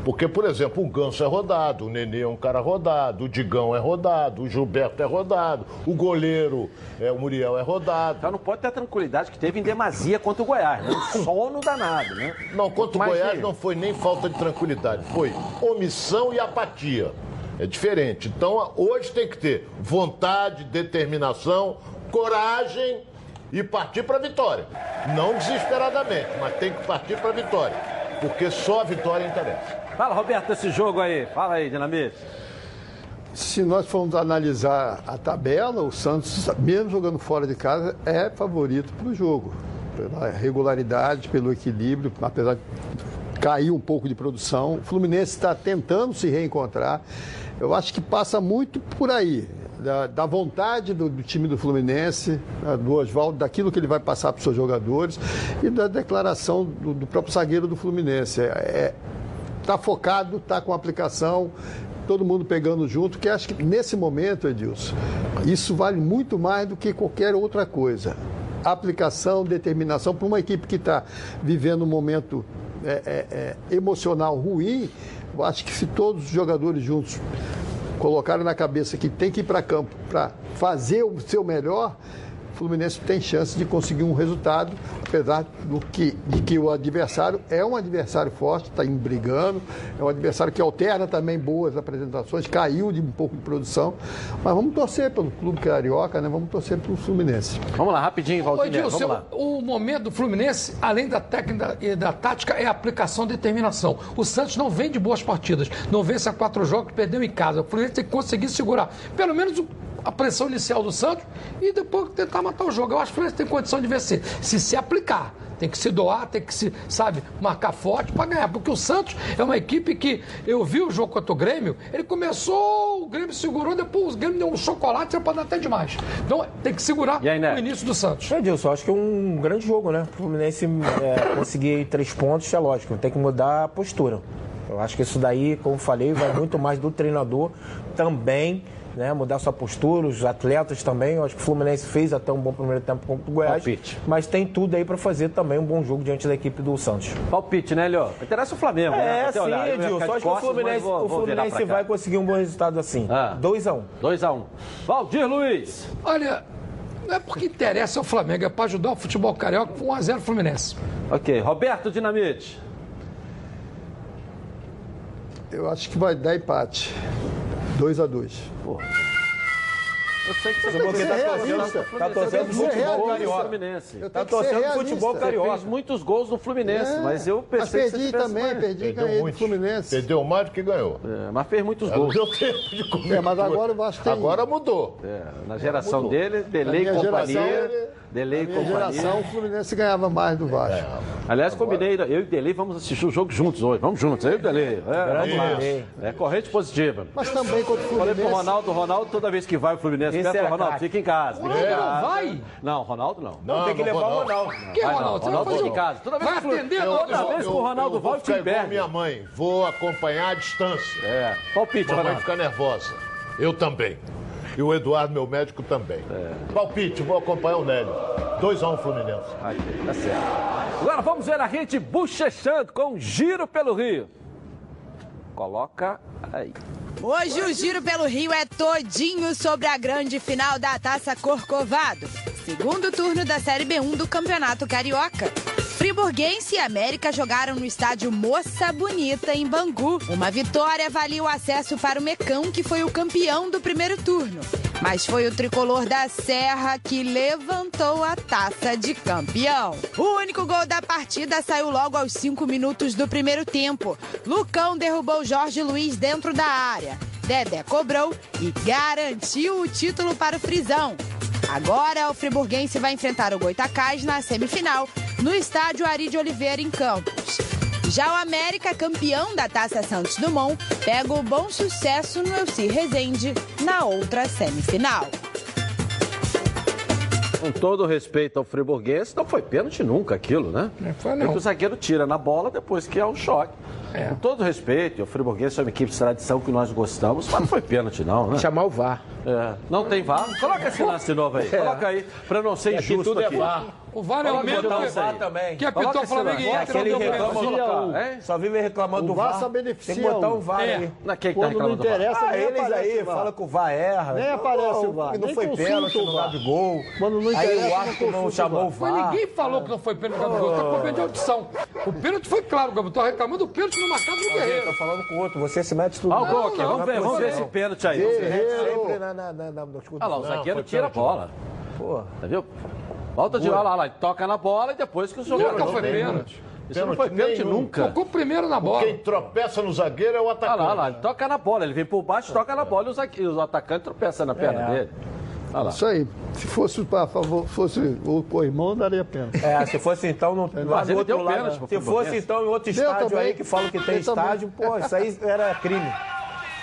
Porque, por exemplo, o Ganso é rodado, o Nenê é um cara rodado, o Digão é rodado, o Gilberto é rodado, o goleiro, é, o Muriel é rodado. Então não pode ter a tranquilidade que teve em demasia contra o Goiás, né? Um sono danado, né? Não, contra o Mas, Goiás não foi nem falta de tranquilidade, foi omissão e apatia. É diferente. Então, hoje tem que ter vontade, determinação, coragem e partir para a vitória. Não desesperadamente, mas tem que partir para a vitória. Porque só a vitória interessa. Fala, Roberto, desse jogo aí. Fala aí, Dinamite. Se nós formos analisar a tabela, o Santos, mesmo jogando fora de casa, é favorito para o jogo. Pela regularidade, pelo equilíbrio, apesar de cair um pouco de produção. O Fluminense está tentando se reencontrar. Eu acho que passa muito por aí. Da, da vontade do, do time do Fluminense, né, do Oswaldo, daquilo que ele vai passar para os seus jogadores e da declaração do, do próprio zagueiro do Fluminense. É, está focado, está com aplicação, todo mundo pegando junto, que acho que nesse momento, Edilson, isso vale muito mais do que qualquer outra coisa. Aplicação, determinação para uma equipe que está vivendo um momento é, é, é, emocional ruim, eu acho que se todos os jogadores juntos colocarem na cabeça que tem que ir para campo para fazer o seu melhor, Fluminense tem chance de conseguir um resultado, apesar do que, de que o adversário é um adversário forte, está brigando, é um adversário que alterna também boas apresentações, caiu de um pouco de produção, mas vamos torcer pelo clube carioca, né? vamos torcer pelo Fluminense. Vamos lá, rapidinho, Valdir. O momento do Fluminense, além da técnica e da tática, é a aplicação e determinação. O Santos não vem de boas partidas. Não vence a quatro jogos, perdeu em casa. O Fluminense tem que conseguir segurar pelo menos o- a pressão inicial do Santos e depois tentar matar o jogo. Eu acho que o Fluminense tem condição de vencer. Se se aplicar. Tem que se doar, tem que se, sabe, marcar forte para ganhar. Porque o Santos é uma equipe que eu vi o jogo contra o Grêmio, ele começou, o Grêmio segurou, depois o Grêmio deu um chocolate, você pode dar até demais. Então tem que segurar o início do Santos. Edilson, acho que é um grande jogo, né? O Fluminense é, conseguir três pontos é lógico, tem que mudar a postura. Eu acho que isso daí, como falei, vai muito mais do treinador também, né? Mudar sua postura, os atletas também. Eu acho que o Fluminense fez até um bom primeiro tempo contra o Goiás. Palpite. Mas tem tudo aí para fazer também um bom jogo diante da equipe do Santos. Palpite, né, Léo? Interessa o Flamengo, né? É, você sim, olhar. Ficar de Acho que o Fluminense, vou- o Fluminense vai conseguir um bom resultado assim. Ah. 2x1. 2x1. Valdir Luiz. Olha, não é porque interessa o Flamengo, é para ajudar o futebol carioca com 1x0 Fluminense. Ok. Roberto Dinamite. Eu acho que vai dar empate. 2 a 2 Eu sei que você que ser tá torcendo, Tá torcendo futebol carioca. Fluminense. Tá que torcendo futebol Você carioca. fez muitos gols no Fluminense, É, mas eu mas pensei que perdi você tivesse também, mais. perdi, Perdeu ganhei do muito. Fluminense. Perdeu mais do que ganhou. É, mas fez muitos É, gols. deu [LAUGHS] tempo de comer É, mas agora o Vasco tem- Agora mudou. É, na geração Mudou. dele, Delay e companhia. geração, Delay Na minha companhia. geração, o Fluminense ganhava mais do Vasco. Aliás, combinei, eu e Delay vamos assistir o jogo juntos hoje. Vamos juntos, eu e o Delay. É, vamos lá. Delay. É corrente positiva. Mas também contra o Falei Fluminense. pro Ronaldo, Ronaldo, toda vez que vai o Fluminense, Esse perto do era Ronaldo, fica em casa. Fica em Ronaldo não casa. vai? Não, Ronaldo não. Não, tem que levar o. Ronaldo. Que Vai não, Ronaldo? Você Ronaldo vai fica em casa. Toda vez Vai que o Flu- atender toda todos. vez que o Ronaldo vai, ficar time igual perde. minha mãe. Vou acompanhar à distância. É, palpite, Mamãe Ronaldo. fica nervosa. Eu também. E o Eduardo, meu médico, também. Palpite, vou acompanhar o Nélio. 2x1 Fluminense. Aí, tá certo. Agora vamos ver a gente bochechando com um giro pelo Rio. Coloca aí. Hoje o Giro pelo Rio é todinho sobre a grande final da Taça Corcovado. Segundo turno da Série B1 do Campeonato Carioca. Friburguense e América jogaram no estádio Moça Bonita, em Bangu. Uma vitória valia o acesso para o Mecão, que foi o campeão do primeiro turno. Mas foi o tricolor da Serra que levantou a taça de campeão. O único gol da partida saiu logo aos cinco minutos do primeiro tempo. Lucão derrubou Jorge Luiz dentro da área. Dedé cobrou e garantiu o título para o Frisão. Agora o Friburguense vai enfrentar o Goitacás na semifinal, no estádio Ari de Oliveira, em Campos. Já o América, campeão da Taça Santos Dumont, pega o bom sucesso no Elci Rezende na outra semifinal. Com todo respeito ao friburguense, não foi pênalti nunca aquilo, né? Não foi, É não. que o zagueiro tira na bola depois que há um choque. É. Com todo respeito, o friburguense é uma equipe de tradição que nós gostamos, mas não foi pênalti não, né? Chamar o VAR. É. Não tem VAR? Coloca esse lance novo aí. É. Coloca aí, pra não ser aqui injusto tudo é aqui. VAR. O VAR é o mesmo que- aí. também. que apitou o Flamengo e não Hein? Só vive reclamando O do VAR VAR. só Tem beneficia que botar um. VAR É. aí. Não, quem que tá não VAR? interessa, Ah, eles aí o VAR. falam que o VAR erra. Nem aparece o VAR, Que não foi pênalti o no VAR. Gabigol. Quando não Aí interessa, o não árbitro não o chamou o Mas VAR. ninguém falou que não foi pênalti no Gabigol. Tá com medo de audição. O pênalti foi claro, o Gabigol tá reclamando do pênalti no marcado do Guerreiro. Tô falando com o outro. Você se mete tudo. Olha o gol aqui, Não, vamos ver, vamos ver esse pênalti aí. Sempre na, na, na, na. Olha lá, o zagueiro tira a pênalti. bola. Pô. Tá viu? Volta de olha lá, lá, ele toca na bola e depois que os jogadores. Nunca foi pênalti. Isso não foi pênalti nenhum. nunca. Tocou primeiro na bola. Quem tropeça no zagueiro é o Olha atacante. lá, olha lá, ele toca na bola, ele vem por baixo, toca na bola e o, zague- o atacante tropeça na perna É. dele. Lá. Isso aí. Se fosse para favor, fosse o co-irmão, daria pena. É, se fosse então no, Mas outro lado. Se fosse então em outro estádio também. aí que falam que tem também. estádio, pô, isso aí era crime.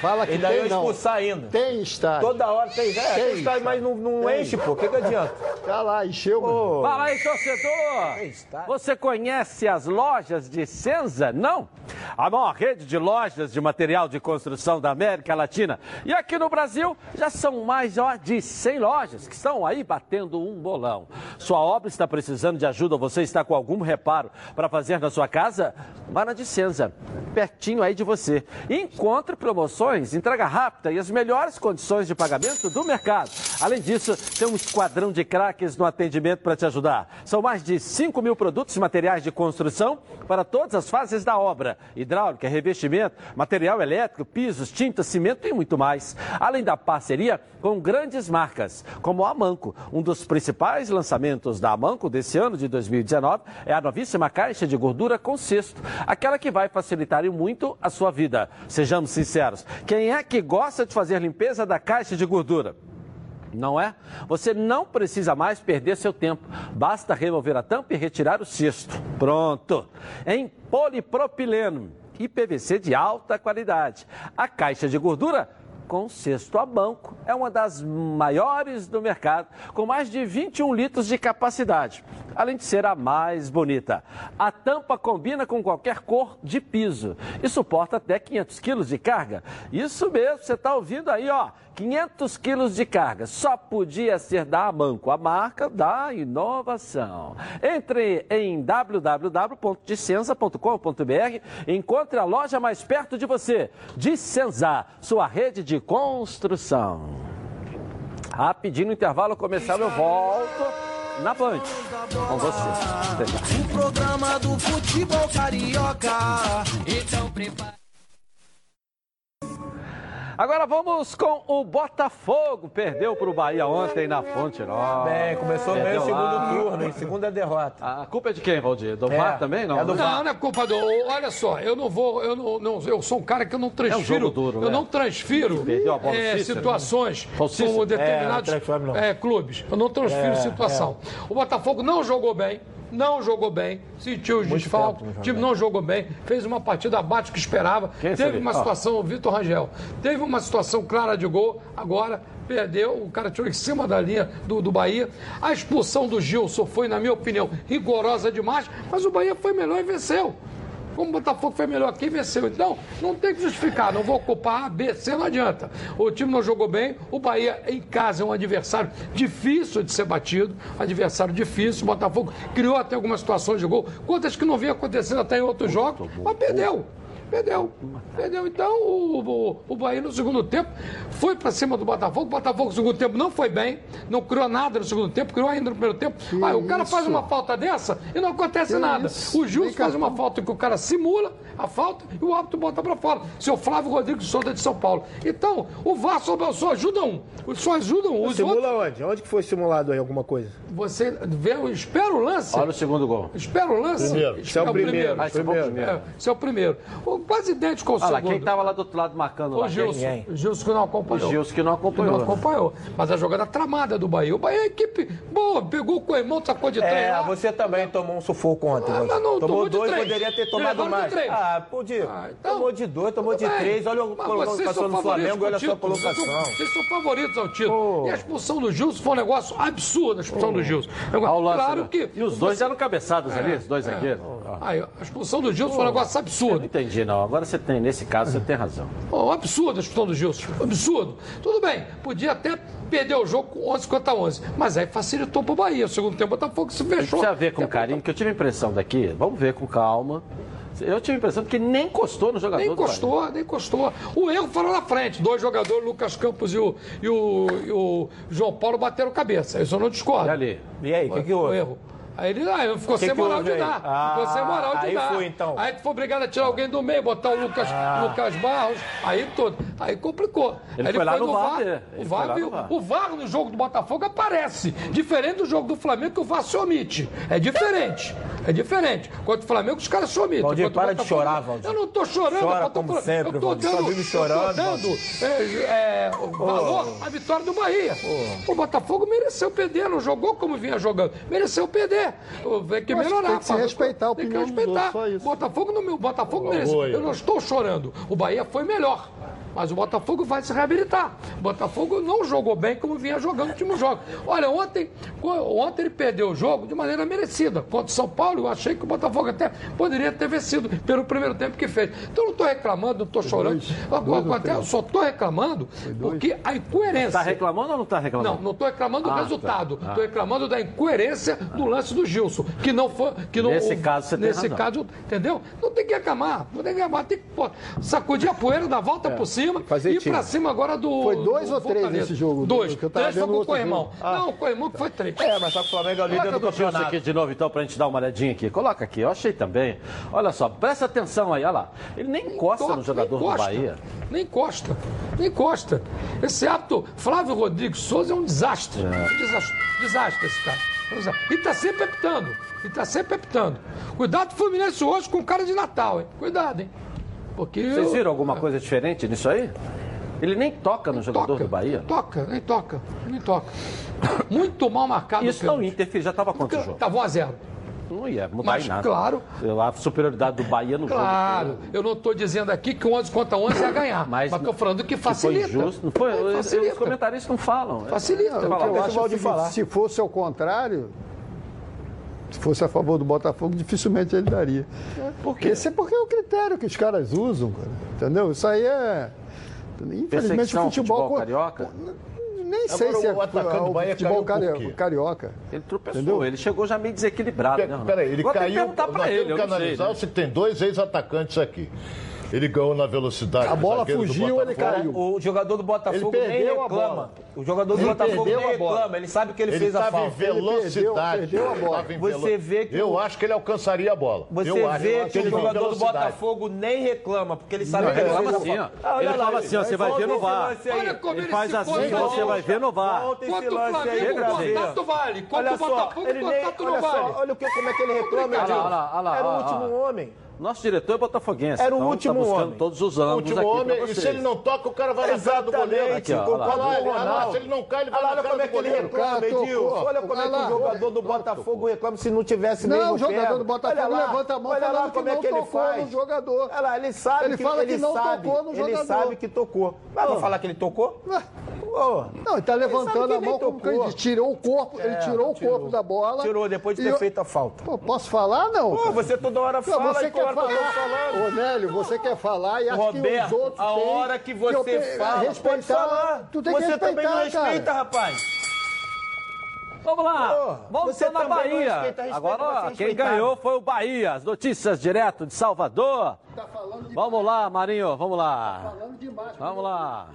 Fala que Ainda ia tem, não. expulsar ainda. Tem estádio. Toda hora tem, é, tem, estádio, mas não, não Tem. enche, pô. O que, que adianta? [LAUGHS] Tá lá, encheu. Pô, Fala aí, torcedor! Você conhece as lojas de Senza? Não? A maior rede de lojas de material de construção da América Latina. E aqui no Brasil já são mais ó, de 100 lojas que estão aí batendo um bolão. Sua obra está precisando de ajuda ou você está com algum reparo para fazer na sua casa? Vá na de Senza, pertinho aí de você. Encontre promoções, entrega rápida e as melhores condições de pagamento do mercado. Além disso, tem um esquadrão de craques no atendimento para te ajudar. São mais de 5 mil produtos e materiais de construção para todas as fases da obra: hidráulica, revestimento, material elétrico, pisos, tinta, cimento e muito mais. Além da parceria com grandes marcas, como a Amanco. Um dos principais lançamentos da Amanco desse ano de 2019 é a novíssima caixa de gordura com cesto, aquela que vai facilitar muito a sua vida. Sejamos sinceros, quem é que gosta de fazer limpeza da caixa de gordura? Não é? Você não precisa mais perder seu tempo. Basta remover a tampa e retirar o cesto. Pronto. Em polipropileno e PVC de alta qualidade. A caixa de gordura com cesto a banco é uma das maiores do mercado, com mais de 21 litros de capacidade, além de ser a mais bonita. A tampa combina com qualquer cor de piso e suporta até 500 quilos de carga. Isso mesmo, você está ouvindo aí, ó. 500 quilos de carga. Só podia ser da Amanco, a marca da inovação. Entre em www.dicenza.com.br e encontre a loja mais perto de você. Dicenza, sua rede de construção. Rapidinho no intervalo comercial eu volto na Band com você. O programa do futebol carioca. Então. Agora vamos com o Botafogo. Perdeu para o Bahia ontem na Fonte Nova. Bem, começou bem o segundo lá. turno, em segunda derrota. A culpa é de quem, Valdir? Do É, VAR também? Não, é do né? Não, não é culpa do. Olha só, eu não vou. Eu, não, não- eu sou um cara que eu não transfiro. jogo duro, eu né? não transfiro Perdeu a bola é, Cícero, situações Foi o Cícero? como determinados É, não transfere, não. é, clubes. Eu não transfiro É, situação. O Botafogo não jogou bem. Não jogou bem, sentiu os desfalques, o time joga não jogou bem, fez uma partida abaixo que esperava. Quem teve uma situação, o Vitor Rangel, teve uma situação clara de gol, agora perdeu, o cara tirou em cima da linha do, do Bahia. A expulsão do Gilson foi, na minha opinião, rigorosa demais, mas o Bahia foi melhor e venceu. Como o Botafogo foi melhor aqui, venceu. Então, não tem que justificar. Não vou culpar A, B, C, não adianta. O time não jogou bem. O Bahia, em casa, é um adversário difícil de ser batido. Adversário difícil. O Botafogo criou até algumas situações de gol. Quantas que não vinha acontecendo até em outros jogos, mas perdeu. Perdeu. Perdeu. Então, o, o, o Bahia no segundo tempo foi para cima do Botafogo. O Botafogo no segundo tempo não foi bem, não criou nada no segundo tempo, criou ainda no primeiro tempo. Aí o cara faz uma falta dessa e não acontece Que nada. isso? O Nem faz uma falta que o cara simula a falta e o árbitro bota para fora. Seu Flávio Rodrigues Souza de São Paulo. Então, o VAR só, só ajuda um. Só ajuda um. Os outros, Simula onde? Onde que foi simulado aí alguma coisa? você vê, espera o lance. Olha o segundo gol. Espera o lance. Primeiro. Espera Esse é o primeiro. Ah, esse é o primeiro. primeiro. É, esse é o primeiro. O quase idêntico ao Olha lá, segundo. quem estava lá do outro lado marcando lá? O Gilson. Ninguém. O Gilson que não acompanhou. O Gilson que não acompanhou. Que não acompanhou. Mas a jogada tramada do Bahia. O Bahia é equipe boa. Pegou o Coimão, sacou de três É, lá. você também tomou um sufoco ontem. Ah, mas não, tomou tomou de dois, três. poderia ter tomado Levaram de mais. três. Ah, podia. tomou de dois, tomou de bem. três. Olha vocês colocação são do favoritos Flamengo, olha a sua colocação. são- Vocês são favoritos ao título. E a expulsão do Gilson foi um negócio absurdo, a expulsão do Gilson. O lance, claro né? que... E os dois eram cabeçados ali, É, os dois é. zagueiros. A expulsão do Gilson foi um negócio absurdo. não entendi, não. Agora você tem, nesse caso, você tem razão. Um absurdo a expulsão do Gilson. Absurdo. Tudo bem, podia até perder o jogo com 11 contra 11. Mas aí facilitou pro Bahia. O segundo tempo, o Botafogo se fechou. Precisa ver com carinho, que eu tive a impressão daqui, vamos ver com calma. Eu tive a impressão de que nem encostou no jogador Nem encostou, nem encostou. O erro foi lá na frente. Dois jogadores, Lucas Campos e o, e o, e o João Paulo, bateram cabeça. Isso eu não discordo. E ali? E aí, o que, que O houve? erro. Aí ele ah, ele ficou Que sem que moral de dar. Ah, ficou sem moral de aí dar. foi, então. Aí tu foi obrigado a tirar alguém do meio, botar o Lucas, Lucas Barros, aí tudo. Aí complicou. Ele aí foi lá no VAR, VAR. O Ele VAR, viu- VAR. o VAR no jogo do Botafogo aparece. Diferente do jogo do Flamengo, que o VAR se omite. É diferente. É diferente. Contra o Flamengo, os caras se omitem. Valdir, para de Botafogo, chorar, não. Valdir. Eu não tô chorando. Chora eu tô como sempre, eu tô Valdir. Dando, vive eu tô chorando, dando é, é, valor à vitória do Bahia. O Botafogo mereceu perder, não jogou como vinha jogando. Mereceu perder. Tem que Eu acho que melhorar. tem que se respeitar a Tem que opinião respeitar. outros. Botafogo no meu Botafogo mereceu. Eu não estou chorando. O Bahia foi melhor. Mas o Botafogo vai se reabilitar. O Botafogo não jogou bem como vinha jogando no último jogo. Olha, ontem, ontem ele perdeu o jogo de maneira merecida. Contra o São Paulo, eu achei que o Botafogo até poderia ter vencido pelo primeiro tempo que fez. Então eu não estou reclamando, não estou chorando. Eu, até, eu só estou reclamando porque a incoerência. Tá reclamando ou não tá reclamando? Não, não estou reclamando do Ah, tá. resultado. Ah. Estou reclamando da incoerência do lance do Gilson. Que não foi. Que não, Nesse caso, você tem Nesse razão. caso, entendeu? Não tem que reclamar. Não tem que reclamar. Tem que pô, sacudir a poeira, dar a volta por cima fazer e pra cima agora do. Foi dois do ou três Fortaleza. nesse jogo? Dois. Que eu tava três foi vendo com o Corrimão. Ah. Não, o Corrimão que foi três. É, mas só que o Flamengo é o líder do campeonato. aqui de novo, então, pra gente dar uma olhadinha aqui. Coloca aqui, eu achei também. Olha só, presta atenção aí, olha lá. Ele nem encosta Toca, no jogador do. Bahia. Nem encosta. Nem encosta. Esse ato, Flávio Rodrigues Souza é um desastre. É. Um desastre, desastre esse cara. E tá sempre apitando. E tá sempre apitando. Cuidado com o Fluminense hoje com cara de Natal, hein? Cuidado, hein? Porque. Vocês eu- viram alguma coisa diferente nisso aí? Ele nem toca no jogador toca, do Bahia. Toca, nem toca, nem toca. Muito mal marcado. Isso não interfere, já estava contra o jogo. Tava 1 a 0 Não ia mudar Mas, em nada. claro. A superioridade do Bahia no Claro, jogo. eu não estou dizendo aqui que 11 contra 11 ia ganhar, mas estou falando que Que foi facilita. injusto. Não foi, É, os- facilita. Os comentaristas não falam. Facilita. Que eu deixa o acho é seguinte, falar. se fosse ao contrário, fosse a favor do Botafogo, dificilmente ele daria. Por quê? Esse é porque é o critério que os caras usam, cara. Entendeu? Isso aí é. Infelizmente o futebol. futebol carioca? Nem sei Agora, se é o atacante do o Bahia futebol caiu por cari- quê? carioca. Ele tropeçou, Entendeu? ele chegou já meio desequilibrado. Né? Peraí, ele Agora tem que caiu. perguntar pra nós ele, temos que analisar né? se tem dois ex-atacantes aqui. Ele ganhou na velocidade. A do bola fugiu, ele caiu. O jogador do Botafogo Ele nem reclama. O jogador do Ele Botafogo nem reclama. Ele sabe que ele, Ele fez a estava em falta. velocidade. Ele perdeu a bola. Você vê que Eu o- acho que ele alcançaria a bola. Você eu vê acho que o ele jogador do. Botafogo nem reclama, porque ele sabe Não, que ele reclama fez a assim, falta. ó. Ele fala assim, ó, você vai ver no VAR. Olha como Ele ele faz assim, você vai ver no VAR. Quanto o Flamengo, contato vale. Quanto Olha o só, Botafogo, ele não vale. só, olha o que, como é que ele reclama, Edilson. olha lá, olha lá, Era o último homem. Nosso diretor é botafoguense. Era o então último tá buscando homem. todos os O ângulos último aqui homem, e se ele não toca, o cara vai na cara do goleiro. Aqui, ó, olha lá. Olha lá, Ronaldo. se ele não cai, ele vai Olha na lá cara como é do que ele goleiro. reclama, Cara, tocou. Edilson. Olha como é que Olha o lá. jogador do Botafogo reclama se não tivesse Não, mesmo o jogador perto. do Botafogo Olha lá, levanta a mão olha lá que como é não que ele tocou faz. no jogador. Olha lá, ele sabe Ele que fala ele que não sabe, tocou no Ele jogador. sabe que tocou. Mas vai falar que ele tocou? Não, ele tá levantando que a mão como que ele tirou o corpo, ele É, tirou o tirou. corpo da bola. Tirou depois de ter eu- feito a falta. Pô, posso falar, não? Pô, você toda hora Não, fala você e quer hora que falar. falando. Ô, Nélio, você quer falar e acha que os Roberto, outros a têm hora que você pe- fala, respeitar, pode falar. Tu tem você que respeitar, também não respeita, cara. rapaz. Vamos lá, vamos você só na também não Bahia. respeita, respeita Agora, quem ganhou foi o Bahia. As notícias direto de Salvador. Vamos lá, Marinho, vamos lá. Vamos lá.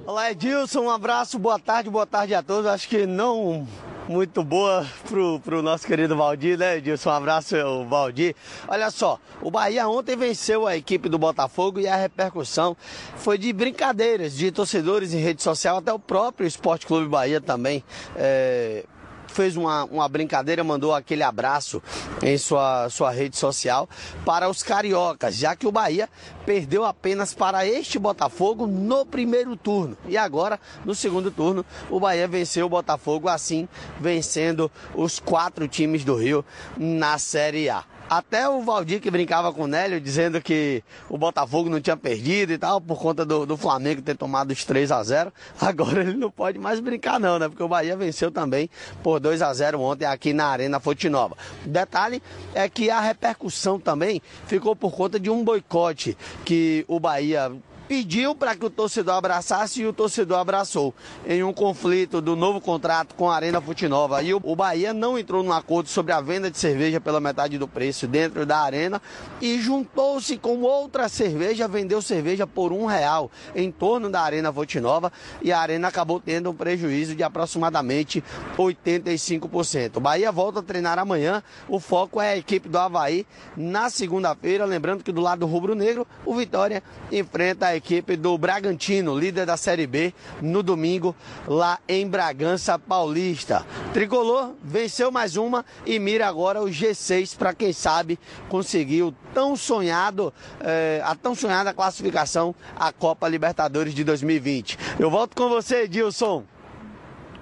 Olá, Edilson, um abraço, boa tarde, boa tarde a todos. Acho que não muito boa pro, pro nosso querido Valdir, né, Edilson? Um abraço, Valdir. Olha só, o Bahia ontem venceu a equipe do Botafogo e a repercussão foi de brincadeiras de torcedores em rede social, até o próprio Esporte Clube Bahia também. é, fez uma, uma brincadeira, mandou aquele abraço em sua, sua rede social para os cariocas, já que o Bahia perdeu apenas para este Botafogo no primeiro turno. E agora, no segundo turno, o Bahia venceu o Botafogo, assim vencendo os quatro times do Rio na Série A. Até o Valdir que brincava com o Nélio, dizendo que o Botafogo não tinha perdido e tal, por conta do, do Flamengo ter tomado os 3 a 0 [LAUGHS] Agora ele não pode mais brincar, não, né? Porque o Bahia venceu também por 2 a 0 ontem aqui na Arena Fonte Nova. Detalhe é que a repercussão também ficou por conta de um boicote que o Bahia pediu para que o torcedor abraçasse e o torcedor abraçou em um conflito do novo contrato com a Arena Futinova. E o Bahia não entrou num acordo sobre a venda de cerveja pela metade do preço dentro da arena e juntou-se com outra cerveja, vendeu cerveja por um real em torno da Arena Futinova e a arena acabou tendo um prejuízo de aproximadamente 85%. O Bahia volta a treinar amanhã. O foco é a equipe do Havaí na segunda-feira. Lembrando que do lado rubro-negro, o Vitória enfrenta a equipe do Bragantino, líder da Série B, no domingo, lá em Bragança Paulista. Tricolor venceu mais uma e mira agora o G6 para quem sabe conseguir o tão sonhado, eh, a tão sonhada classificação à Copa Libertadores de 2020. Eu volto com você, Edilson.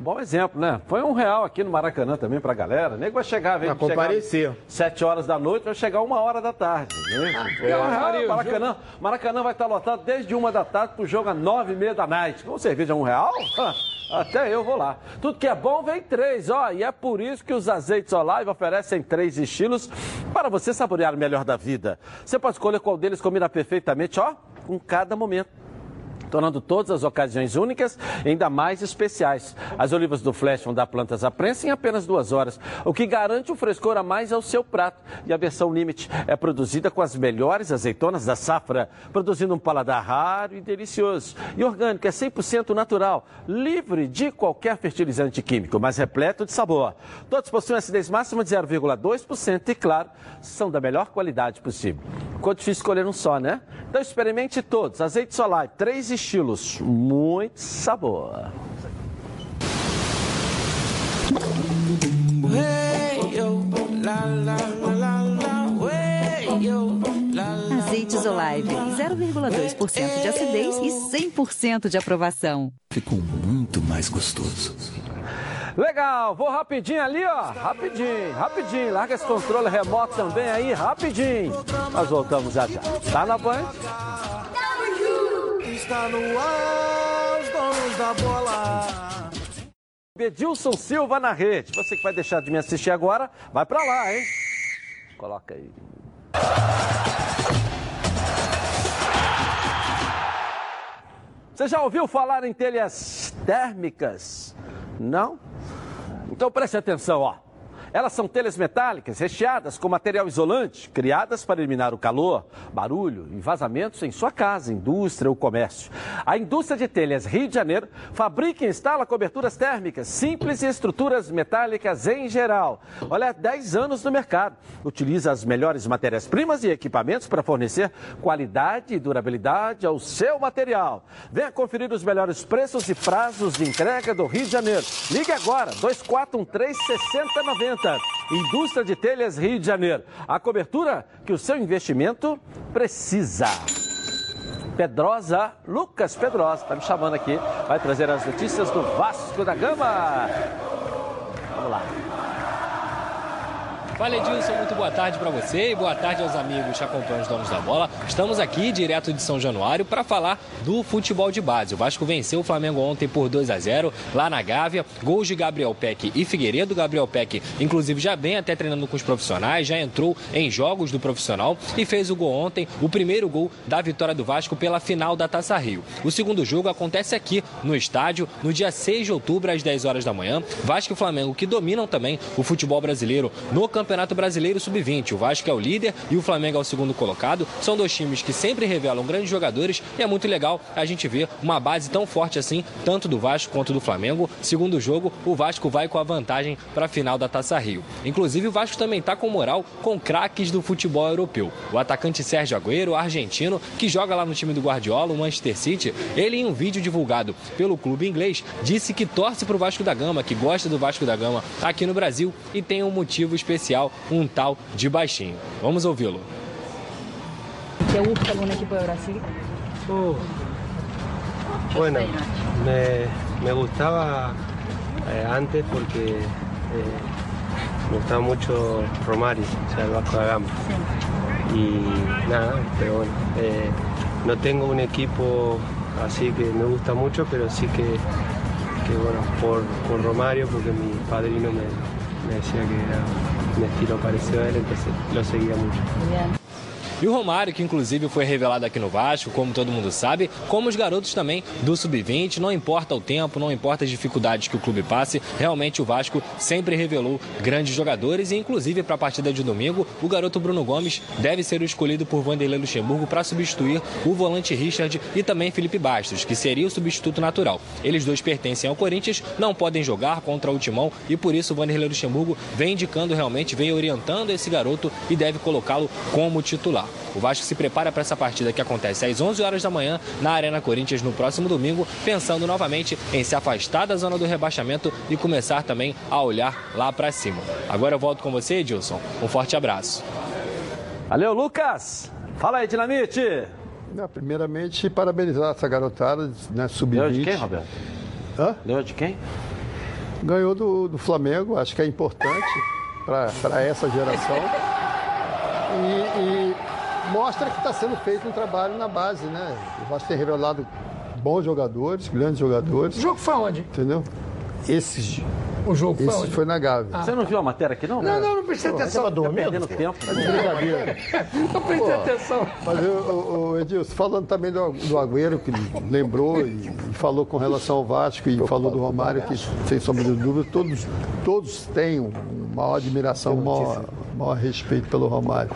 Bom exemplo, né? Foi um real aqui no Maracanã também pra galera. Nem vai chegar, vem comparecer. sete horas da noite, vai chegar uma hora da tarde. Né? É um real, Marinho, Maracanã, Maracanã vai estar lotado desde uma da tarde pro jogo às nove e meia da noite. Com cerveja um real? Ah, Até eu vou lá. Tudo que é bom vem três, ó. E é por isso que os azeites Olive oferecem três estilos para você saborear o melhor da vida. Você pode escolher qual deles combina perfeitamente, ó, com cada momento tornando todas as ocasiões únicas ainda mais especiais. As olivas do Flash vão dar plantas à prensa em apenas duas horas, o que garante um frescor a mais ao seu prato. E a versão Limite é produzida com as melhores azeitonas da safra, produzindo um paladar raro e delicioso. E orgânico, é 100% natural, livre de qualquer fertilizante químico, mas repleto de sabor. Todos possuem acidez máxima de 0,2% e, claro, são da melhor qualidade possível. Ficou difícil escolher um só, né? Então experimente todos. Azeite solar, três estilos, muito sabor. Azeites Olive, 0,2% de acidez e 100% de aprovação. Ficou muito mais gostoso. Legal, vou rapidinho ali, ó. Rapidinho, rapidinho. Larga esse controle remoto também aí, rapidinho. Nós voltamos já já. Tá na banha? Está no ar, os donos da bola. Bedilson Silva na rede. Você que vai deixar de me assistir agora, vai pra lá, hein? Coloca aí. Você já ouviu falar em telhas térmicas? Não? Então preste atenção, ó. Elas são telhas metálicas recheadas com material isolante, criadas para eliminar o calor, barulho e vazamentos em sua casa, indústria ou comércio. A indústria de telhas Rio de Janeiro fabrica e instala coberturas térmicas simples e estruturas metálicas em geral. Olha, há 10 anos no mercado. Utiliza as melhores matérias-primas e equipamentos para fornecer qualidade e durabilidade ao seu material. Venha conferir os melhores preços e prazos de entrega do Rio de Janeiro. Ligue agora, 2413 6090. Indústria de Telhas Rio de Janeiro. A cobertura que o seu investimento precisa. Pedrosa, Lucas Pedrosa, está me chamando aqui, vai trazer as notícias do Vasco da Gama. Vamos lá. Fala Edilson, muito boa tarde para você e boa tarde aos amigos que acompanham os donos da bola. Estamos aqui direto de São Januário para falar do futebol de base. O Vasco venceu o Flamengo ontem por 2 a 0 lá na Gávea. Gols de Gabriel Peck e Figueiredo. Gabriel Peck, inclusive, já vem até treinando com os profissionais, já entrou em jogos do profissional e fez o gol ontem, o primeiro gol da vitória do Vasco pela final da Taça Rio. O segundo jogo acontece aqui no estádio no dia 6 de outubro às 10 horas da manhã. Vasco e Flamengo que dominam também o futebol brasileiro no campeonato Campeonato Brasileiro Sub-20. O Vasco é o líder e o Flamengo é o segundo colocado. São dois times que sempre revelam grandes jogadores e é muito legal a gente ver uma base tão forte assim, tanto do Vasco quanto do Flamengo. Segundo jogo, o Vasco vai com a vantagem para a final da Taça Rio. Inclusive, o Vasco também está com moral com craques do futebol europeu. O atacante Sérgio Agüero, argentino, que joga lá no time do Guardiola, o Manchester City, ele em um vídeo divulgado pelo clube inglês, disse que torce para o Vasco da Gama, que gosta do Vasco da Gama aqui no Brasil e tem um motivo especial um tal de baixinho. Vamos ouvi-lo. ¿Te gusta algún equipo de Brasil? Uh, bueno, me, me gustaba eh, antes porque eh, me gustaba mucho Romario, o sea, el Vasco da Gama. Y nada, pero bueno, eh, no tengo un equipo así que me gusta mucho, pero sí que, que bueno, por, por Romario, porque mi padrino me, me decía que era un estilo parecido a él, entonces lo seguía mucho. E o Romário, que inclusive foi revelado aqui no Vasco, como todo mundo sabe, como os garotos também do Sub-20, não importa o tempo, não importa as dificuldades que o clube passe, realmente o Vasco sempre revelou grandes jogadores e inclusive para a partida de domingo, o garoto Bruno Gomes deve ser o escolhido por Vanderlei Luxemburgo para substituir o volante Richard e também Felipe Bastos, que seria o substituto natural. Eles dois pertencem ao Corinthians, não podem jogar contra o Timão e por isso o Vanderlei Luxemburgo vem indicando realmente, vem orientando esse garoto e deve colocá-lo como titular. O Vasco se prepara para essa partida que acontece às 11 horas da manhã na Arena Corinthians no próximo domingo, pensando novamente em se afastar da zona do rebaixamento e começar também a olhar lá para cima. Agora eu volto com você, Edilson. Um forte abraço. Valeu, Lucas. Fala aí, Dinamite. Não, primeiramente, parabenizar essa garotada, né, sub-20. Ganhou de quem, Roberto? Hã? Ganhou de quem? Ganhou do, do Flamengo, acho que é importante para essa geração. E, e mostra que está sendo feito um trabalho na base, né? O Vasco tem revelado bons jogadores, grandes jogadores. O jogo foi onde? Entendeu? Esses. O jogo foi Esse onde? foi na Gávea. Ah, Você não viu a matéria aqui, não? Não, não, não prestei atenção. Tá perdendo tempo. Tá de brincadeira. [LAUGHS] Não prestei Pô, atenção. Mas, o Edilson, falando também do, do Agüero, que lembrou e, e falou com relação ao Vasco e falou do Romário, que sem sombra de dúvida, todos, todos têm uma maior admiração, um maior, maior respeito pelo Romário.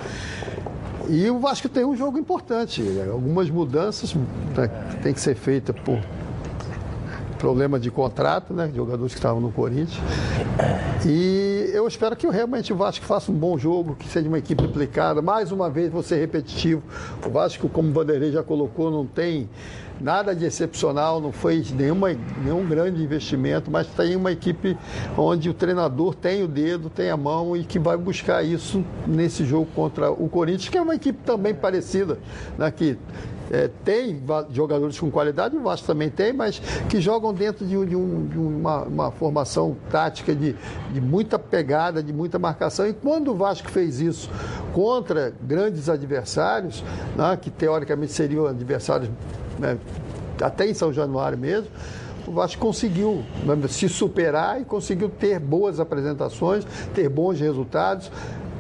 E o Vasco tem um jogo importante. Algumas mudanças né, tem que ser feitas por problema de contrato, né? Jogadores que estavam no Corinthians. E eu espero que realmente o Vasco faça um bom jogo, que seja uma equipe implicada. Mais uma vez, vou ser repetitivo. O Vasco, como o Vanderlei já colocou, não tem nada de excepcional, não foi nenhuma, nenhum grande investimento, mas tem uma equipe onde o treinador tem o dedo, tem a mão e que vai buscar isso nesse jogo contra o Corinthians, que é uma equipe também parecida, né, que é, tem jogadores com qualidade, o Vasco também tem, mas que jogam dentro de, um, de, um, de uma, uma, formação tática de, de, muita pegada, de muita marcação. E quando o Vasco fez isso contra grandes adversários, né, que teoricamente seriam adversários né, até em São Januário mesmo, o Vasco conseguiu né, se superar e conseguiu ter boas apresentações, ter bons resultados.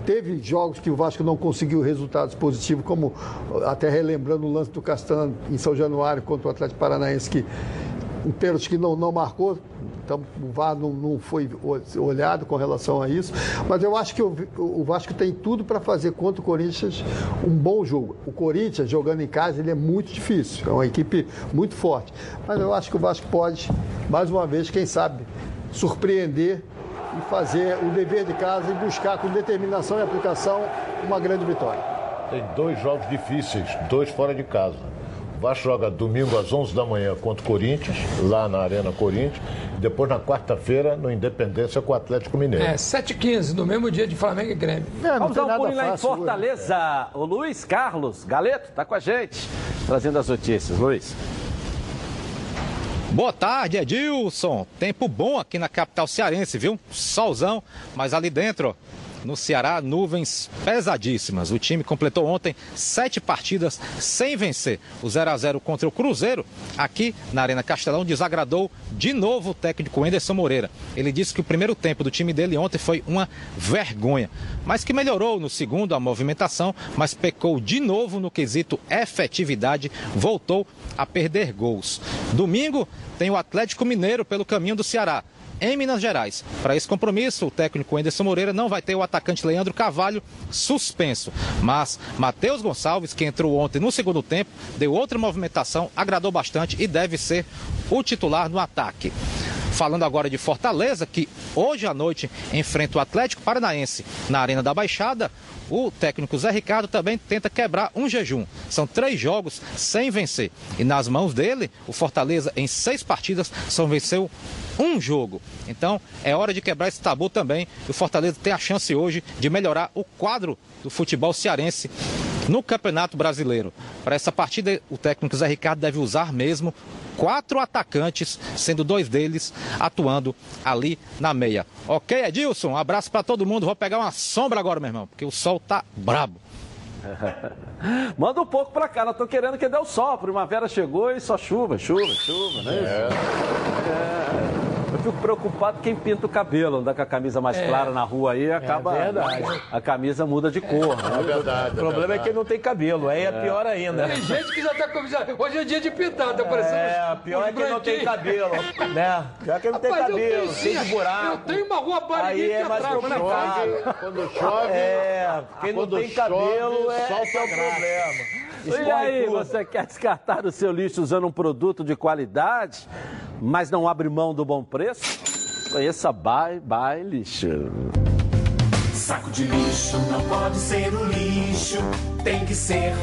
Teve jogos que o Vasco não conseguiu resultados positivos, como até relembrando o lance do Castanho em São Januário contra o Atlético Paranaense, que um pênalti que não, não marcou, então o VAR não, não, foi olhado com relação a isso. Mas eu acho que o, o Vasco tem tudo para fazer contra o Corinthians um bom jogo. O Corinthians, jogando em casa, ele é muito difícil, é uma equipe muito forte. Mas eu acho que o Vasco pode, mais uma vez, quem sabe, surpreender e fazer o dever de casa e buscar com determinação e aplicação uma grande vitória. Tem dois jogos difíceis, dois fora de casa. Vasco joga domingo às 11 da manhã contra o Corinthians, lá na Arena Corinthians, e depois na quarta-feira no Independência com o Atlético Mineiro. É, 7h15, no mesmo dia de Flamengo e Grêmio. É, Vamos dar um pulo lá em Fortaleza. O Luiz Carlos Galeto está com a gente, trazendo as notícias. Luiz. Boa tarde, Edilson. Tempo bom aqui na capital cearense, viu? Solzão, mas ali dentro no Ceará, nuvens pesadíssimas. O time completou ontem sete partidas sem vencer. O 0 a 0 contra o Cruzeiro, aqui na Arena Castelão, desagradou de novo o técnico Anderson Moreira. Ele disse que o primeiro tempo do time dele ontem foi uma vergonha, mas que melhorou no segundo a movimentação, mas pecou de novo no quesito efetividade, voltou a perder gols. Domingo tem o Atlético Mineiro pelo caminho do Ceará em Minas Gerais. Para esse compromisso, o técnico Anderson Moreira não vai ter o atacante Leandro Carvalho suspenso. Mas Matheus Gonçalves, que entrou ontem no segundo tempo, deu outra movimentação, agradou bastante e deve ser o titular no ataque. Falando agora de Fortaleza, que hoje à noite enfrenta o Atlético Paranaense na Arena da Baixada, o técnico Zé Ricardo também tenta quebrar um jejum. São três jogos sem vencer. E nas mãos dele, o Fortaleza, em seis partidas, só venceu um jogo. Então, é hora de quebrar esse tabu também. E o Fortaleza tem a chance hoje de melhorar o quadro do futebol cearense no Campeonato Brasileiro. Para essa partida, o técnico Zé Ricardo deve usar mesmo quatro atacantes, sendo dois deles atuando ali na meia. Ok, Edilson? Um abraço para todo mundo. Vou pegar uma sombra agora, meu irmão, porque o sol tá brabo. [LAUGHS] Manda um pouco pra cá, eu tô querendo que dê o sol. A primavera chegou e só chuva, chuva, chuva, né? É. É. Eu fico preocupado quem pinta o cabelo, andar com a camisa mais É. clara na rua aí, acaba. verdade. A camisa muda de cor. né? É verdade. O problema é que não tem cabelo, aí é, pior ainda. Tem gente que já tá com. Hoje é dia de pintar, tá parecendo. É, pior é que não tem cabelo, né? Pior que não tem Rapaz, eu cabelo, tenho, cheio de buraco. Eu tenho uma rua Aí barriguinha é aqui mais atrás, na complicado. Quando chove, É, quem não tem cabelo chove, é, solta é o graça. problema. E aí, tudo. você quer descartar o seu lixo usando um produto de qualidade, mas não abre mão do bom preço? Conheça Bye Bye Lixo. Saco de lixo não pode ser um lixo, tem que ser.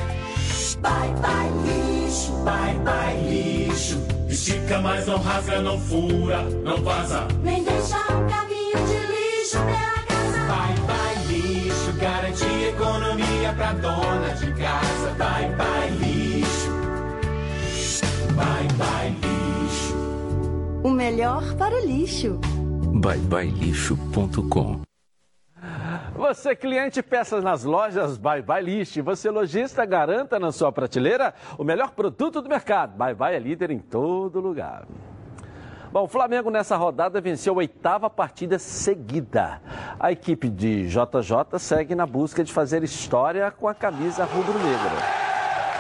Bye bye lixo, bye bye lixo. Estica, mas não rasga, não fura, não vaza. Nem deixa um caminho de lixo pela casa. Bye bye lixo, garante economia pra dona de casa. Bye bye O melhor para o lixo. byebyelixo.com Você, cliente, peças nas lojas Bye Bye Lixo. Você, lojista, garanta na sua prateleira o melhor produto do mercado. Bye Bye é líder em todo lugar. Bom, o Flamengo nessa rodada venceu a oitava partida seguida. A equipe de JJ segue na busca de fazer história com a camisa rubro-negra.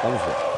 Vamos ver.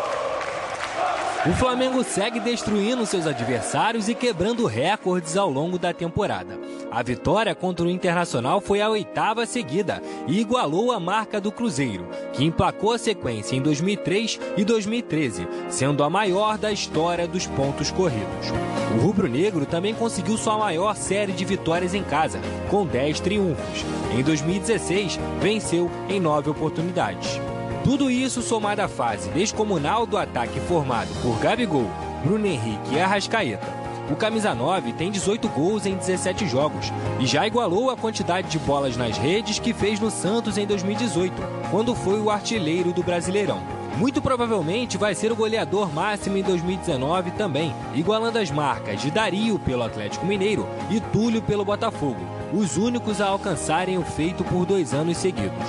O Flamengo segue destruindo seus adversários e quebrando recordes ao longo da temporada. A vitória contra o Internacional foi a oitava seguida e igualou a marca do Cruzeiro, que emplacou a sequência em 2003 e 2013, sendo a maior da história dos pontos corridos. O rubro-negro também conseguiu sua maior série de vitórias em casa, com 10 triunfos. Em 2016, venceu em nove oportunidades. Tudo isso somado à fase descomunal do ataque formado por Gabigol, Bruno Henrique e Arrascaeta. O camisa 9 tem 18 gols em 17 jogos e já igualou a quantidade de bolas nas redes que fez no Santos em 2018, quando foi o artilheiro do Brasileirão. Muito provavelmente vai ser o goleador máximo em 2019 também, igualando as marcas de Dario pelo Atlético Mineiro e Túlio pelo Botafogo, os únicos a alcançarem o feito por dois anos seguidos.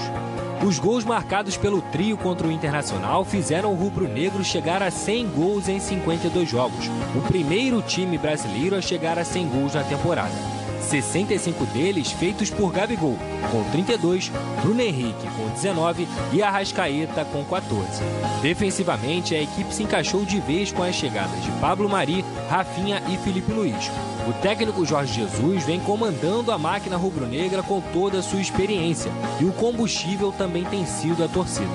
Os gols marcados pelo trio contra o Internacional fizeram o rubro-negro chegar a 100 gols em 52 jogos, o primeiro time brasileiro a chegar a 100 gols na temporada. 65 deles feitos por Gabigol, com 32, Bruno Henrique com 19 e Arrascaeta com 14. Defensivamente, a equipe se encaixou de vez com as chegadas de Pablo Mari, Rafinha e Felipe Luiz. O técnico Jorge Jesus vem comandando a máquina rubro-negra com toda a sua experiência e o combustível também tem sido a torcida.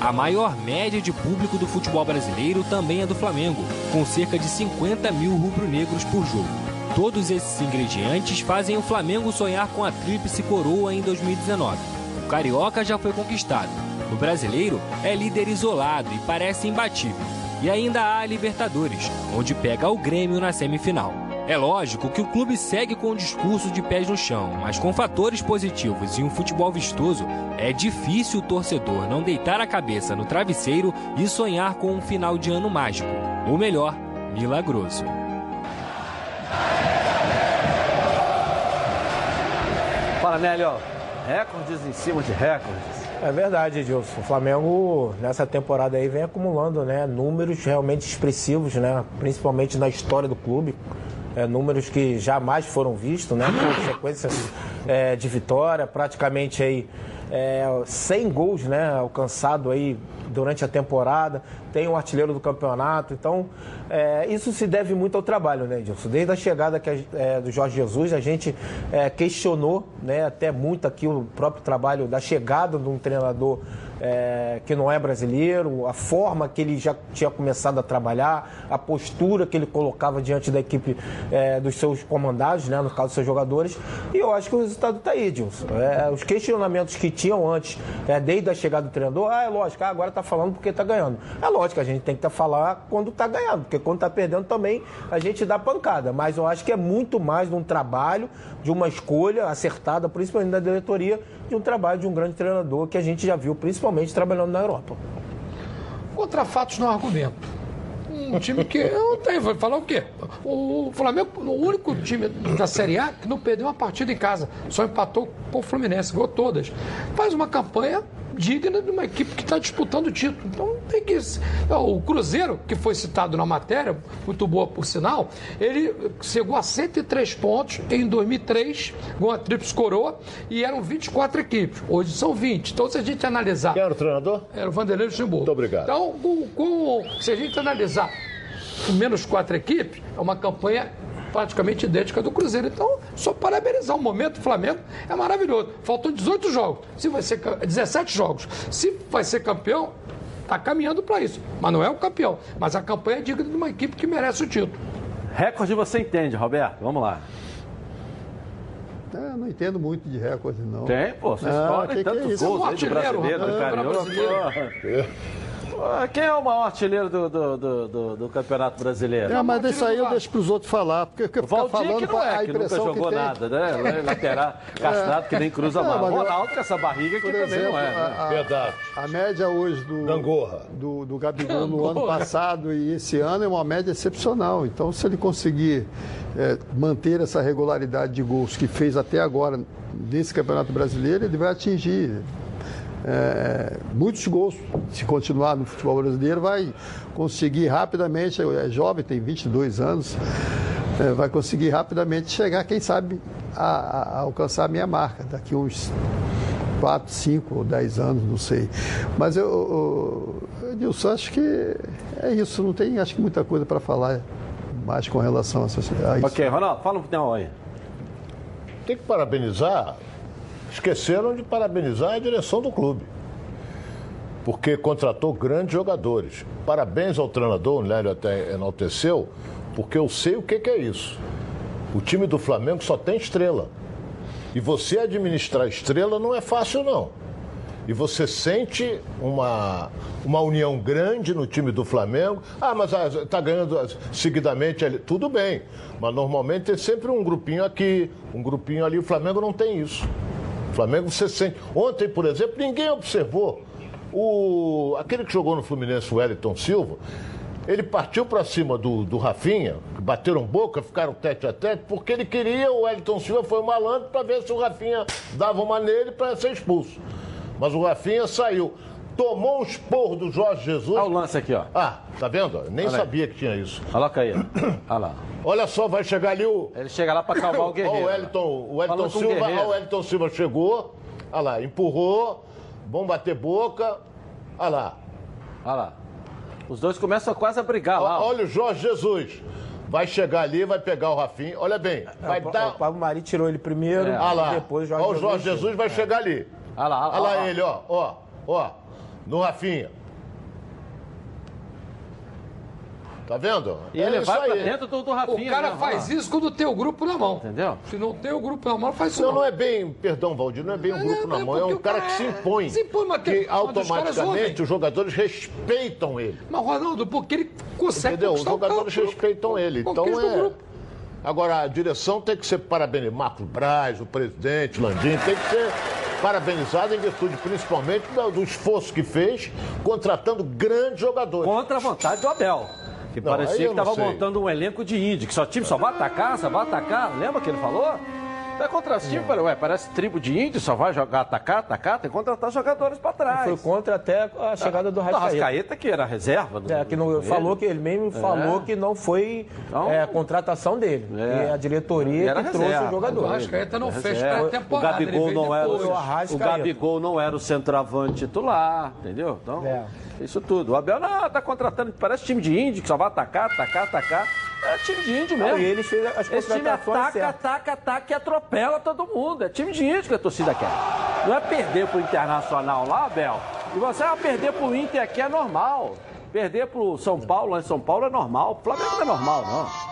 A maior média de público do futebol brasileiro também é do Flamengo, com cerca de 50 mil rubro-negros por jogo. Todos esses ingredientes fazem o Flamengo sonhar com a tríplice coroa em 2019. O Carioca já foi conquistado. O brasileiro é líder isolado e parece imbatível. E ainda há a Libertadores, onde pega o Grêmio na semifinal. É lógico que o clube segue com o discurso de pés no chão, mas com fatores positivos e um futebol vistoso, é difícil o torcedor não deitar a cabeça no travesseiro e sonhar com um final de ano mágico, ou melhor, milagroso. Fala, Nélio. Recordes em cima de recordes. É verdade, Edilson. O Flamengo nessa temporada aí vem acumulando né, números realmente expressivos, né, principalmente na história do clube. É, números que jamais foram vistos, né, por é, de vitória, praticamente aí é, 100 gols né, alcançado aí durante a temporada, tem um artilheiro do campeonato, então é, isso se deve muito ao trabalho, né, Edilson? Desde a chegada que é, do Jorge Jesus, a gente é, questionou né, até muito aqui o próprio trabalho da chegada de um treinador é, que não é brasileiro, a forma que ele já tinha começado a trabalhar, a postura que ele colocava diante da equipe é, dos seus comandados, né, no caso dos seus jogadores, e eu acho que o resultado está aí, Edilson. É, os questionamentos que tinham antes, é, desde a chegada do treinador, ah, é lógico, ah, agora está falando porque está ganhando. É lógico, a gente tem que tá falar quando está ganhando, porque quando está perdendo também a gente dá pancada, mas eu acho que é muito mais de um trabalho, de uma escolha acertada, principalmente da diretoria, de um trabalho de um grande treinador que a gente já viu, principalmente trabalhando na Europa. Contra fatos não argumento. Um time que não tem, vai falar o quê? O Flamengo, o único time da Série A que não perdeu uma partida em casa, só empatou com o Fluminense, ganhou todas. Faz uma campanha digna de uma equipe que está disputando o título. Então tem que. O Cruzeiro, que foi citado na matéria, muito boa por sinal, ele chegou a 103 pontos em 2003, com a Tríplice Coroa, e eram 24 equipes. Hoje são 20. Então, se a gente analisar. Quem era o treinador? Era o Vanderlei Luxemburgo. Muito obrigado. Então, com, com- se a gente analisar com menos quatro equipes, é uma campanha praticamente idêntica do Cruzeiro. Então, só parabenizar o momento do Flamengo é maravilhoso. Faltam 18 jogos. Se vai ser ca- 17 jogos. Se vai ser campeão, está caminhando para isso. Mas não é o campeão. Mas a campanha é digna de uma equipe que merece o título. Recorde você entende, Roberto? Vamos lá. É, não entendo muito de recorde, não. Tem, pô, você Ah, que que é tantos isso? gols aí do brasileiro, do Ah, Ah, Quem é o maior artilheiro do, do, do, do- do Campeonato Brasileiro? É, mas isso aí eu deixo para os outros falar, porque ficar Valdir falando que não é, a que nunca impressão jogou que nada, né? Lateral, [LAUGHS] castrado, que nem cruza mas eu- Ronaldo com essa barriga que Por também exemplo, não é. né? a, a- a média hoje do, do, do Gabigol no ano passado e esse ano é uma média excepcional. Então, se ele conseguir é, manter essa regularidade de gols que fez até agora nesse Campeonato Brasileiro, ele vai atingir é, muitos gols. Se continuar no futebol brasileiro, vai conseguir rapidamente, é jovem, tem 22 anos, é, vai conseguir rapidamente chegar, quem sabe, a, a- alcançar a minha marca daqui uns 4, 5 ou 10 anos, não sei. Mas eu, eu, Edilson, acho que é isso, não tem acho que muita coisa para falar mais com relação a, essa, a isso. Ok, Ronaldo, fala um pouquinho aí. Tem que parabenizar. Esqueceram de parabenizar a direção do clube. Porque contratou grandes jogadores. Parabéns ao treinador, o Nélio até enalteceu, porque eu sei o que, que é isso. O time do Flamengo só tem estrela. E você administrar estrela não é fácil, não. E você sente uma, uma união grande no time do Flamengo. Ah, mas está ganhando ah, seguidamente. ali. Tudo bem. Mas normalmente tem sempre um grupinho aqui, um grupinho ali. O Flamengo não tem isso. Flamengo você sente. Ontem, por exemplo, ninguém observou. O, aquele que jogou no Fluminense, o Wellington Silva, ele partiu para cima do, do Rafinha, bateram boca, ficaram tete a tete, porque ele queria, o Wellington Silva foi malandro para ver se o Rafinha dava uma nele para ser expulso. Mas o Rafinha saiu. Tomou um esporro do Jorge Jesus. Olha o lance aqui, ó. Ah, tá vendo? Nem Olha aí. sabia que tinha isso. Coloca aí. ó. Olha lá. Olha só, vai chegar ali o. Ele chega lá para calmar o Guerreiro. Ó, o Wellington, o Wellington o Silva, Guerreiro. ó, o Wellington Silva chegou. Olha lá, empurrou. Vão bater boca. Olha lá. Olha lá. Os dois começam quase a brigar lá. ó. Olha o Jorge Jesus. Vai chegar ali, vai pegar o Rafinha. Olha bem, vai o, dar. o Pablo Mari tirou ele primeiro, É. Olha lá. depois o Ó, o Jorge Jesus vai chegar ali. Olha lá, Olha lá ele, ó, ó, ó. No Rafinha. Tá vendo? E ele isso vai pra aí. dentro do, do Rafinha. O cara né? faz lá. isso quando tem o grupo na mão. Entendeu? Se não tem o grupo na mão, faz isso. Não, não é bem, perdão, Valdir, não é bem um grupo na mão, é um cara que se impõe. Se impõe, mas que automaticamente os jogadores respeitam ele. Mas, Ronaldo, porque ele consegue Entendeu? Os jogadores respeitam ele. Então é. Agora, a direção tem que ser parabenizada. Marcos Braz, o presidente, Landim, tem que ser parabenizado em virtude, principalmente, do, do esforço que fez, contratando grandes jogadores. Contra a vontade do Abel. Que Não, parecia que estava montando um elenco de índio, que só time só vai atacar, só vai atacar. Lembra que ele falou? Vai contra esse time, falei, ué, parece tribo de índio, só vai jogar, atacar, atacar, tem que contratar jogadores pra trás. Foi contra até a chegada do Não, Rascaeta. Rascaeta que era reserva. do- É, que não, falou que ele mesmo É. falou que não foi Então- é, a contratação dele. É. E a diretoria Era que trouxe reserva. o jogador. O Arrascaeta não fez pré-temporada, O Gabigol não era o, o Gabigol não era o centroavante titular, entendeu? Então, É. isso tudo. O Abel não, tá contratando, parece time de índio que só vai atacar, atacar, atacar. É time de índio mesmo. Não, e ele fez as Esse time ataca, ataca, ataca e atropela todo mundo. É time de índio que a torcida quer. Não é perder pro Internacional lá, Abel. E você vai perder pro Inter aqui é normal. Perder pro São Paulo lá em São Paulo é normal. O Flamengo não é normal, não.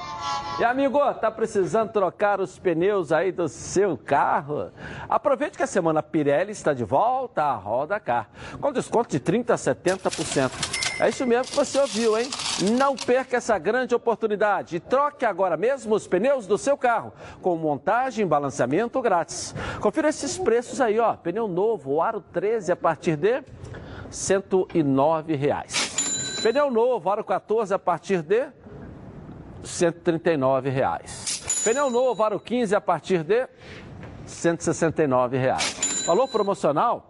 E amigo, tá precisando trocar os pneus aí do seu carro? Aproveite que a semana Pirelli está de volta à Roda Car, com desconto de 30% a 70%. É isso mesmo que você ouviu, hein? Não perca essa grande oportunidade e troque agora mesmo os pneus do seu carro, com montagem e balanceamento grátis. Confira esses preços aí, ó. Pneu novo, o Aro 13 a partir de 109 reais. Pneu novo, Aro 14 a partir de 139 reais. Pneu novo, aro 15 a partir de 169 reais. Valor promocional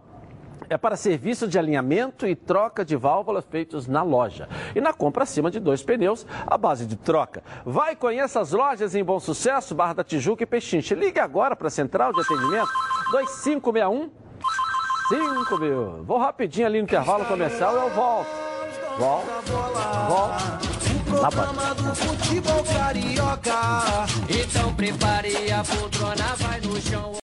é para serviço de alinhamento e troca de válvulas feitos na loja. E na compra acima de dois pneus, a base de troca. Vai conheça as lojas em Bom Sucesso, Barra da Tijuca e Pechinche. Ligue agora para a Central de Atendimento 2561 5 mil. Vou rapidinho ali no intervalo comercial e eu volto. Volto. Volto. Programa do futebol carioca. Então prepare a poltrona, vai no chão.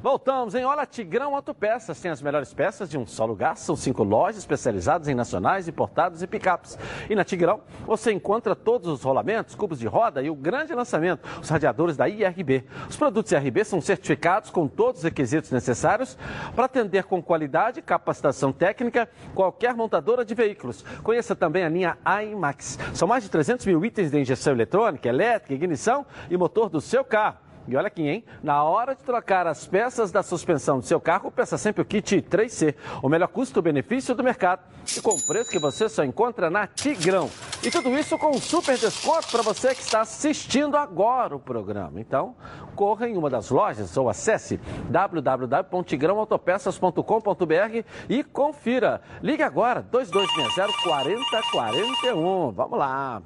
Voltamos, hein? Olha, Tigrão Autopeças tem as melhores peças de um só lugar. São cinco lojas especializadas em nacionais, importados e picapes. E na Tigrão você encontra todos os rolamentos, cubos de roda e o grande lançamento, os radiadores da IRB. Os produtos IRB são certificados com todos os requisitos necessários para atender com qualidade e capacitação técnica qualquer montadora de veículos. Conheça também a linha IMAX. São mais de 300 mil itens de injeção eletrônica, elétrica, ignição e motor do seu carro. E olha aqui, hein? Na hora de trocar as peças da suspensão do seu carro, peça sempre o kit 3C, o melhor custo-benefício do mercado e com preço que você só encontra na Tigrão. E tudo isso com um super desconto para você que está assistindo agora o programa. Então, corra em uma das lojas ou acesse www.tigrãoautopeças.com.br e confira. Ligue agora, 2260 4041. Vamos lá.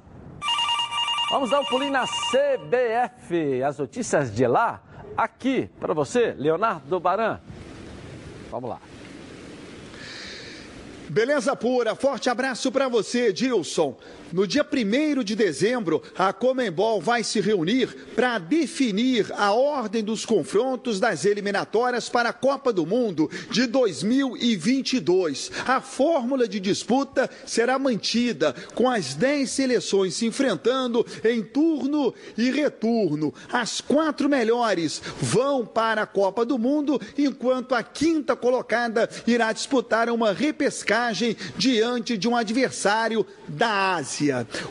Vamos dar um pulinho na CBF. As notícias de lá, aqui para você, Leonardo Baran. Vamos lá. Beleza pura, forte abraço para você, Dilson. No dia 1 de dezembro, a Comembol vai se reunir para definir a ordem dos confrontos das eliminatórias para a Copa do Mundo de 2022. A fórmula de disputa será mantida, com as 10 seleções se enfrentando em turno e retorno. As quatro melhores vão para a Copa do Mundo, enquanto a quinta colocada irá disputar uma repescagem diante de um adversário da Ásia.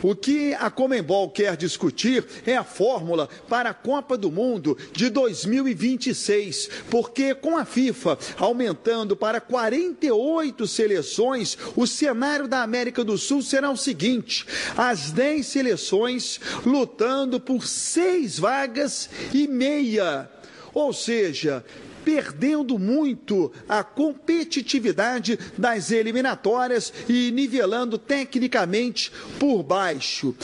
O que a Comembol quer discutir é a fórmula para a Copa do Mundo de 2026, porque com a FIFA aumentando para 48 seleções, o cenário da América do Sul será o seguinte: as 10 seleções lutando por seis vagas e meia. Ou seja, perdendo muito a competitividade das eliminatórias e nivelando tecnicamente por baixo.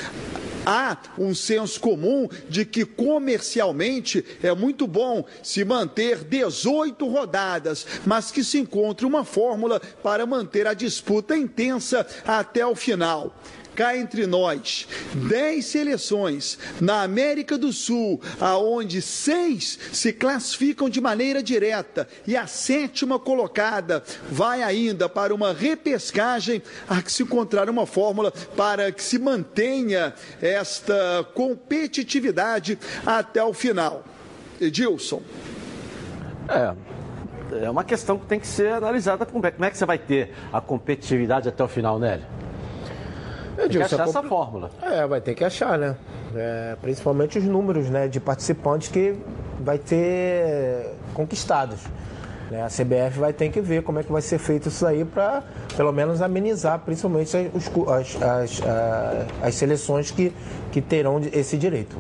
Há um senso comum de que comercialmente é muito bom se manter 18 rodadas, mas que se encontre uma fórmula para manter a disputa intensa até o final cá entre nós, 10 seleções na América do Sul, aonde seis se classificam de maneira direta e a sétima colocada vai ainda para uma repescagem, a que se encontrar uma fórmula para que se mantenha esta competitividade até o final. Edilson. É, é uma questão que tem que ser analisada. Como é, como é que você vai ter a competitividade até o final, Nélio? Tem que achar é essa fórmula. É, vai ter que achar, né? É, principalmente os números né, de participantes que vai ter conquistados. Né? A CBF vai ter que ver como é que vai ser feito isso aí para, pelo menos, amenizar, principalmente as, os as, as, as seleções que, que terão esse direito.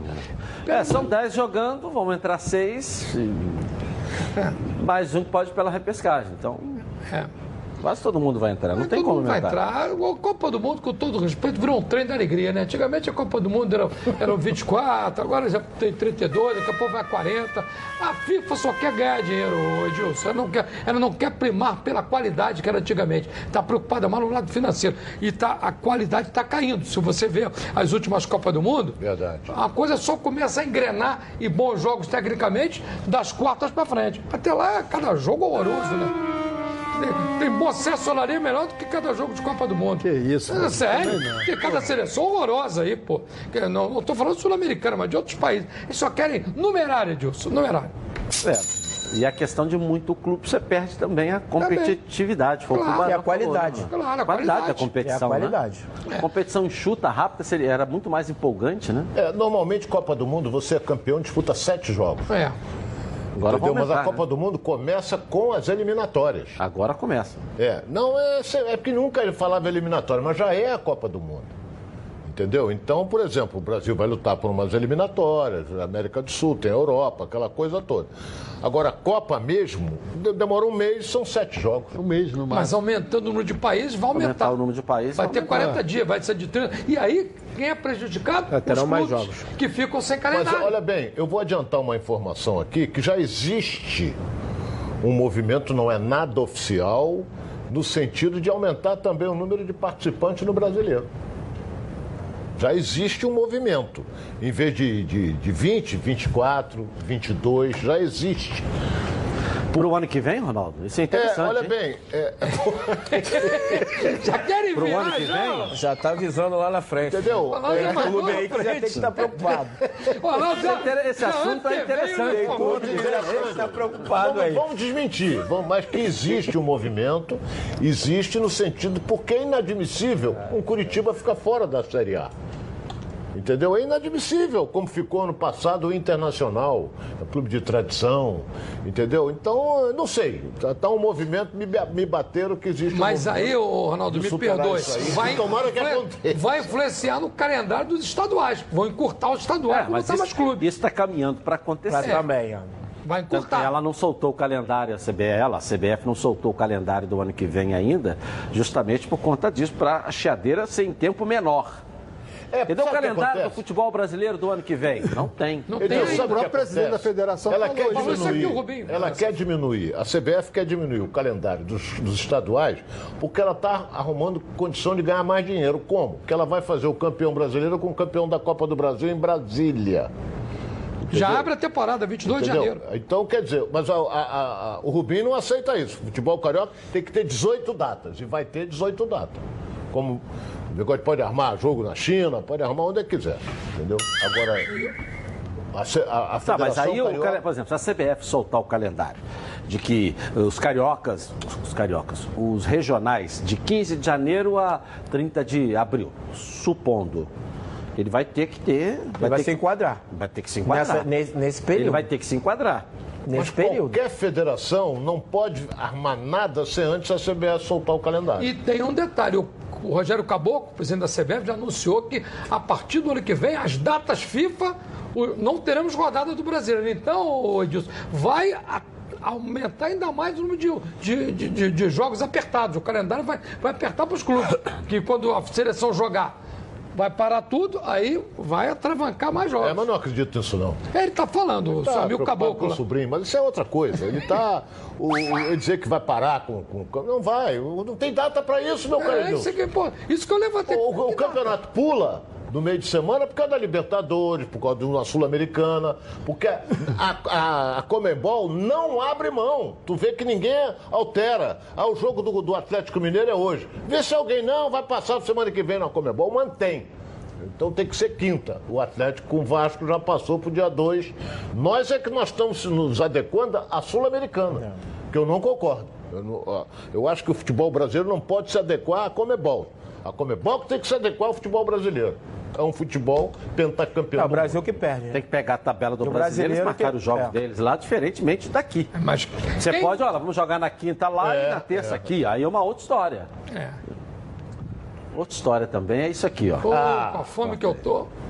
É, são 10 jogando, vão entrar 6. Mais um que pode ir pela repescagem. Então, quase todo mundo vai entrar. Não tem Todo como mundo vai entrar. A Copa do Mundo, com todo respeito, virou um trem da alegria, né? Antigamente a Copa do Mundo era, eram 24, agora já tem 32, daqui a pouco vai 40. A FIFA só quer ganhar dinheiro, Edilson. Ela não quer, ela não quer primar pela qualidade que era antigamente. Está preocupada mais no lado financeiro. E tá, a qualidade está caindo. Se você vê as últimas Copas do Mundo, Verdade. a coisa só começa a engrenar e bons jogos tecnicamente das quartas para frente. Até lá, cada jogo horroroso, né? Tem, tem sensonaria melhor do que cada jogo de Copa do Mundo. Que isso? É sério? Tem cada seleção horrorosa aí, pô. Que Não, não tô falando sul-americana, mas de outros países. Eles só querem numerário, Edilson, numerário. É. E a questão de muito clube, você perde também a competitividade. Foi o que o Claro, Barão e a qualidade. falou, né? Claro, a qualidade da qualidade. competição. É a qualidade. Né? Competição enxuta, rápida, seria, era muito mais empolgante, né? É, normalmente, Copa do Mundo, você é campeão, disputa sete jogos. É. Agora Entendeu? vai Mas a aumentar, Copa do Mundo começa com as eliminatórias. Agora começa. É, não é, é porque nunca ele falava eliminatória, mas já é a Copa do Mundo. Entendeu? Então, por exemplo, o Brasil vai lutar por umas eliminatórias, a América do Sul, tem a Europa, aquela coisa toda. Agora, a Copa mesmo, de- demora um mês, são sete jogos. Um mês no Mas aumentando o número de países, vai aumentar. Aumentar o número de países. Vai ter aumentar. 40 dias, vai ser de 30. E aí, quem é prejudicado? É, terão Os mais jogos. Que ficam sem Mas calendário. olha bem, eu vou adiantar uma informação aqui que já existe um movimento, não é nada oficial, no sentido de aumentar também o número de participantes no brasileiro. Já existe um movimento. Em vez de, de, de 20, 24, 22, já existe. Para o ano que vem, Ronaldo? Isso é É, interessante. olha hein? bem, é, [LAUGHS] Já querem Pro ano que já. vem? Já está avisando lá na frente. entendeu? Ronaldo É, mandou clube aí que já tem que estar preocupado. [LAUGHS] Ronaldo já- Esse- assunto é interessante. Tem clube que já tem que estar preocupado Vamos, aí. vamos desmentir, vamos, mas que existe um movimento, existe no sentido, porque é inadmissível um Curitiba ficar fora da Série A. Entendeu? É inadmissível, como ficou ano passado o Internacional, é um clube de tradição, entendeu? Então, não sei, tá, tá um movimento, me, me bateram que existe um Mas aí, movimento ô, Ronaldo, me perdoe. isso aí. Vai, Tomara que vai- aconteça. vai influenciar no calendário dos estaduais. Vão encurtar os estaduais, É, mas mais isso clube. está caminhando para acontecer. Pra também, ó. Vai encurtar. Ela não soltou o calendário, a CBF, ela, a CBF não soltou o calendário do ano que vem ainda, justamente por conta disso, para a chiadeira ser em tempo menor. É, Cadê o que calendário do futebol brasileiro do ano que vem? Não tem. Não tem. sabe O que próprio presidente acontece? da federação ela falou quer diminuir, o Rubinho. ela quer diminuir, a CBF quer diminuir o calendário dos, dos estaduais, porque ela está arrumando condição de ganhar mais dinheiro. Como? Porque ela vai fazer o campeão brasileiro com o campeão da Copa do Brasil em Brasília. Já Entendeu? abre a temporada, 22 Entendeu? de janeiro. Então, quer dizer, mas a- a- a- a- o Rubinho não aceita isso. O futebol carioca tem que ter 18 datas, e vai ter 18 datas. Como o negócio pode armar jogo na China, pode armar onde quiser, entendeu? Agora, a, a, a Tá, mas Federação aí, Carioca- por exemplo, se a CBF soltar o calendário de que os cariocas, os cariocas, os regionais, de 15 de janeiro a 30 de abril, supondo, ele vai ter que ter. Ele vai ter se que- enquadrar. Vai ter que se enquadrar. Nessa- nesse, nesse período. Ele vai ter que se enquadrar. Mas Nesse período. qualquer federação não pode armar nada sem antes a CBF soltar o calendário. E tem um detalhe, o, o Rogério Caboclo, presidente da CBF, já anunciou que a partir do ano que vem, as datas FIFA, não teremos rodada do Brasileiro. Então, Edilson, vai aumentar ainda mais o número de, de- de- de jogos apertados. O calendário vai, vai apertar para os clubes. Que quando a seleção jogar, vai parar tudo, aí vai atravancar mais jogos. É, mas não acredito nisso, não. Ele está falando, o Tá seu amigo preocupado Caboclo. com o sobrinho, mas isso é outra coisa. Ele tá. o, o- ele dizer que vai parar com. com- não vai. Não tem data para isso, meu. É, isso, aqui, pô, isso que eu levantei. O, o campeonato pula no meio de semana por causa da Libertadores, por causa uma Sul-Americana, porque a, a, a Comembol não abre mão. Tu vê que ninguém altera. Ah, o jogo do, do Atlético Mineiro é hoje. Vê se alguém não vai passar semana que vem na Comembol, mantém. Então tem que ser quinta. O Atlético com o Vasco já passou para o dia 2. Nós é que nós estamos nos adequando à Sul-Americana, que eu não concordo. Eu, não- eu acho que o futebol brasileiro não pode se adequar à Comebol. A Comebol que tem que se adequar ao futebol brasileiro. É um futebol pentacampeão. É o Brasil que perde. Tem que pegar a tabela do o brasileiro, e brasileiro marcar que- os jogos é. deles lá, diferentemente daqui. Mas Você quem- pode, olha, vamos jogar na quinta lá É, e na terça é. aqui. Aí é uma outra história. É. Outra história também é isso aqui, ó. Pô, Ah, com a fome que eu tô.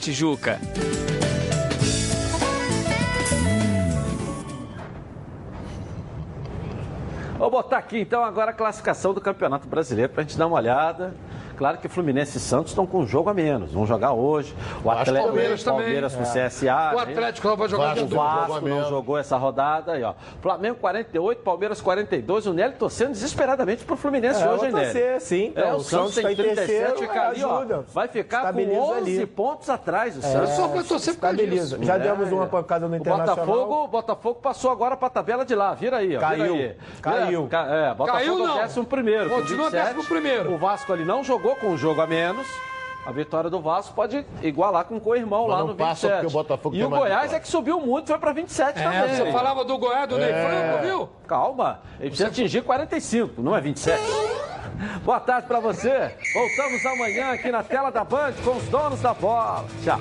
Tijuca. Vou botar aqui então agora a classificação do Campeonato Brasileiro pra gente dar uma olhada. Claro que Fluminense e Santos estão com um jogo a menos. Vão jogar hoje. O Atlético Palmeiras também. Palmeiras com É. CSA. O né? Atlético não vai jogar Vasco, O. Vasco não jogou essa rodada. Aí, ó. Flamengo 48, Palmeiras 42. O Nélio torcendo desesperadamente pro Fluminense É, hoje, hein, Nélio? sim. É, o, o Santos Santos tem tá em 37, terceiro, fica ali, ó. ajuda. Vai ficar com Estabiliza 11 ali. pontos atrás o É, Santos. só vai torcer por causa. Já demos uma pancada no O Internacional. Botafogo, o Botafogo passou agora pra tabela de lá. Vira aí, ó. Caiu. Vira aí. Caiu. Vira- ca- É, Botafogo Caiu, é o não. décimo primeiro. Continua 27. décimo primeiro. O Vasco ali não jogou com um jogo a menos. A vitória do Vasco pode igualar com o co-irmão lá no passa 27. porque o Botafogo e o Goiás é que subiu muito, foi pra 27 É, também. você falava do Goiás, do Ney Franco, viu? Calma, ele precisa atingir 45, não é 27. [LAUGHS] Boa tarde pra você. Voltamos amanhã aqui na tela da Band com os donos da bola. Tchau.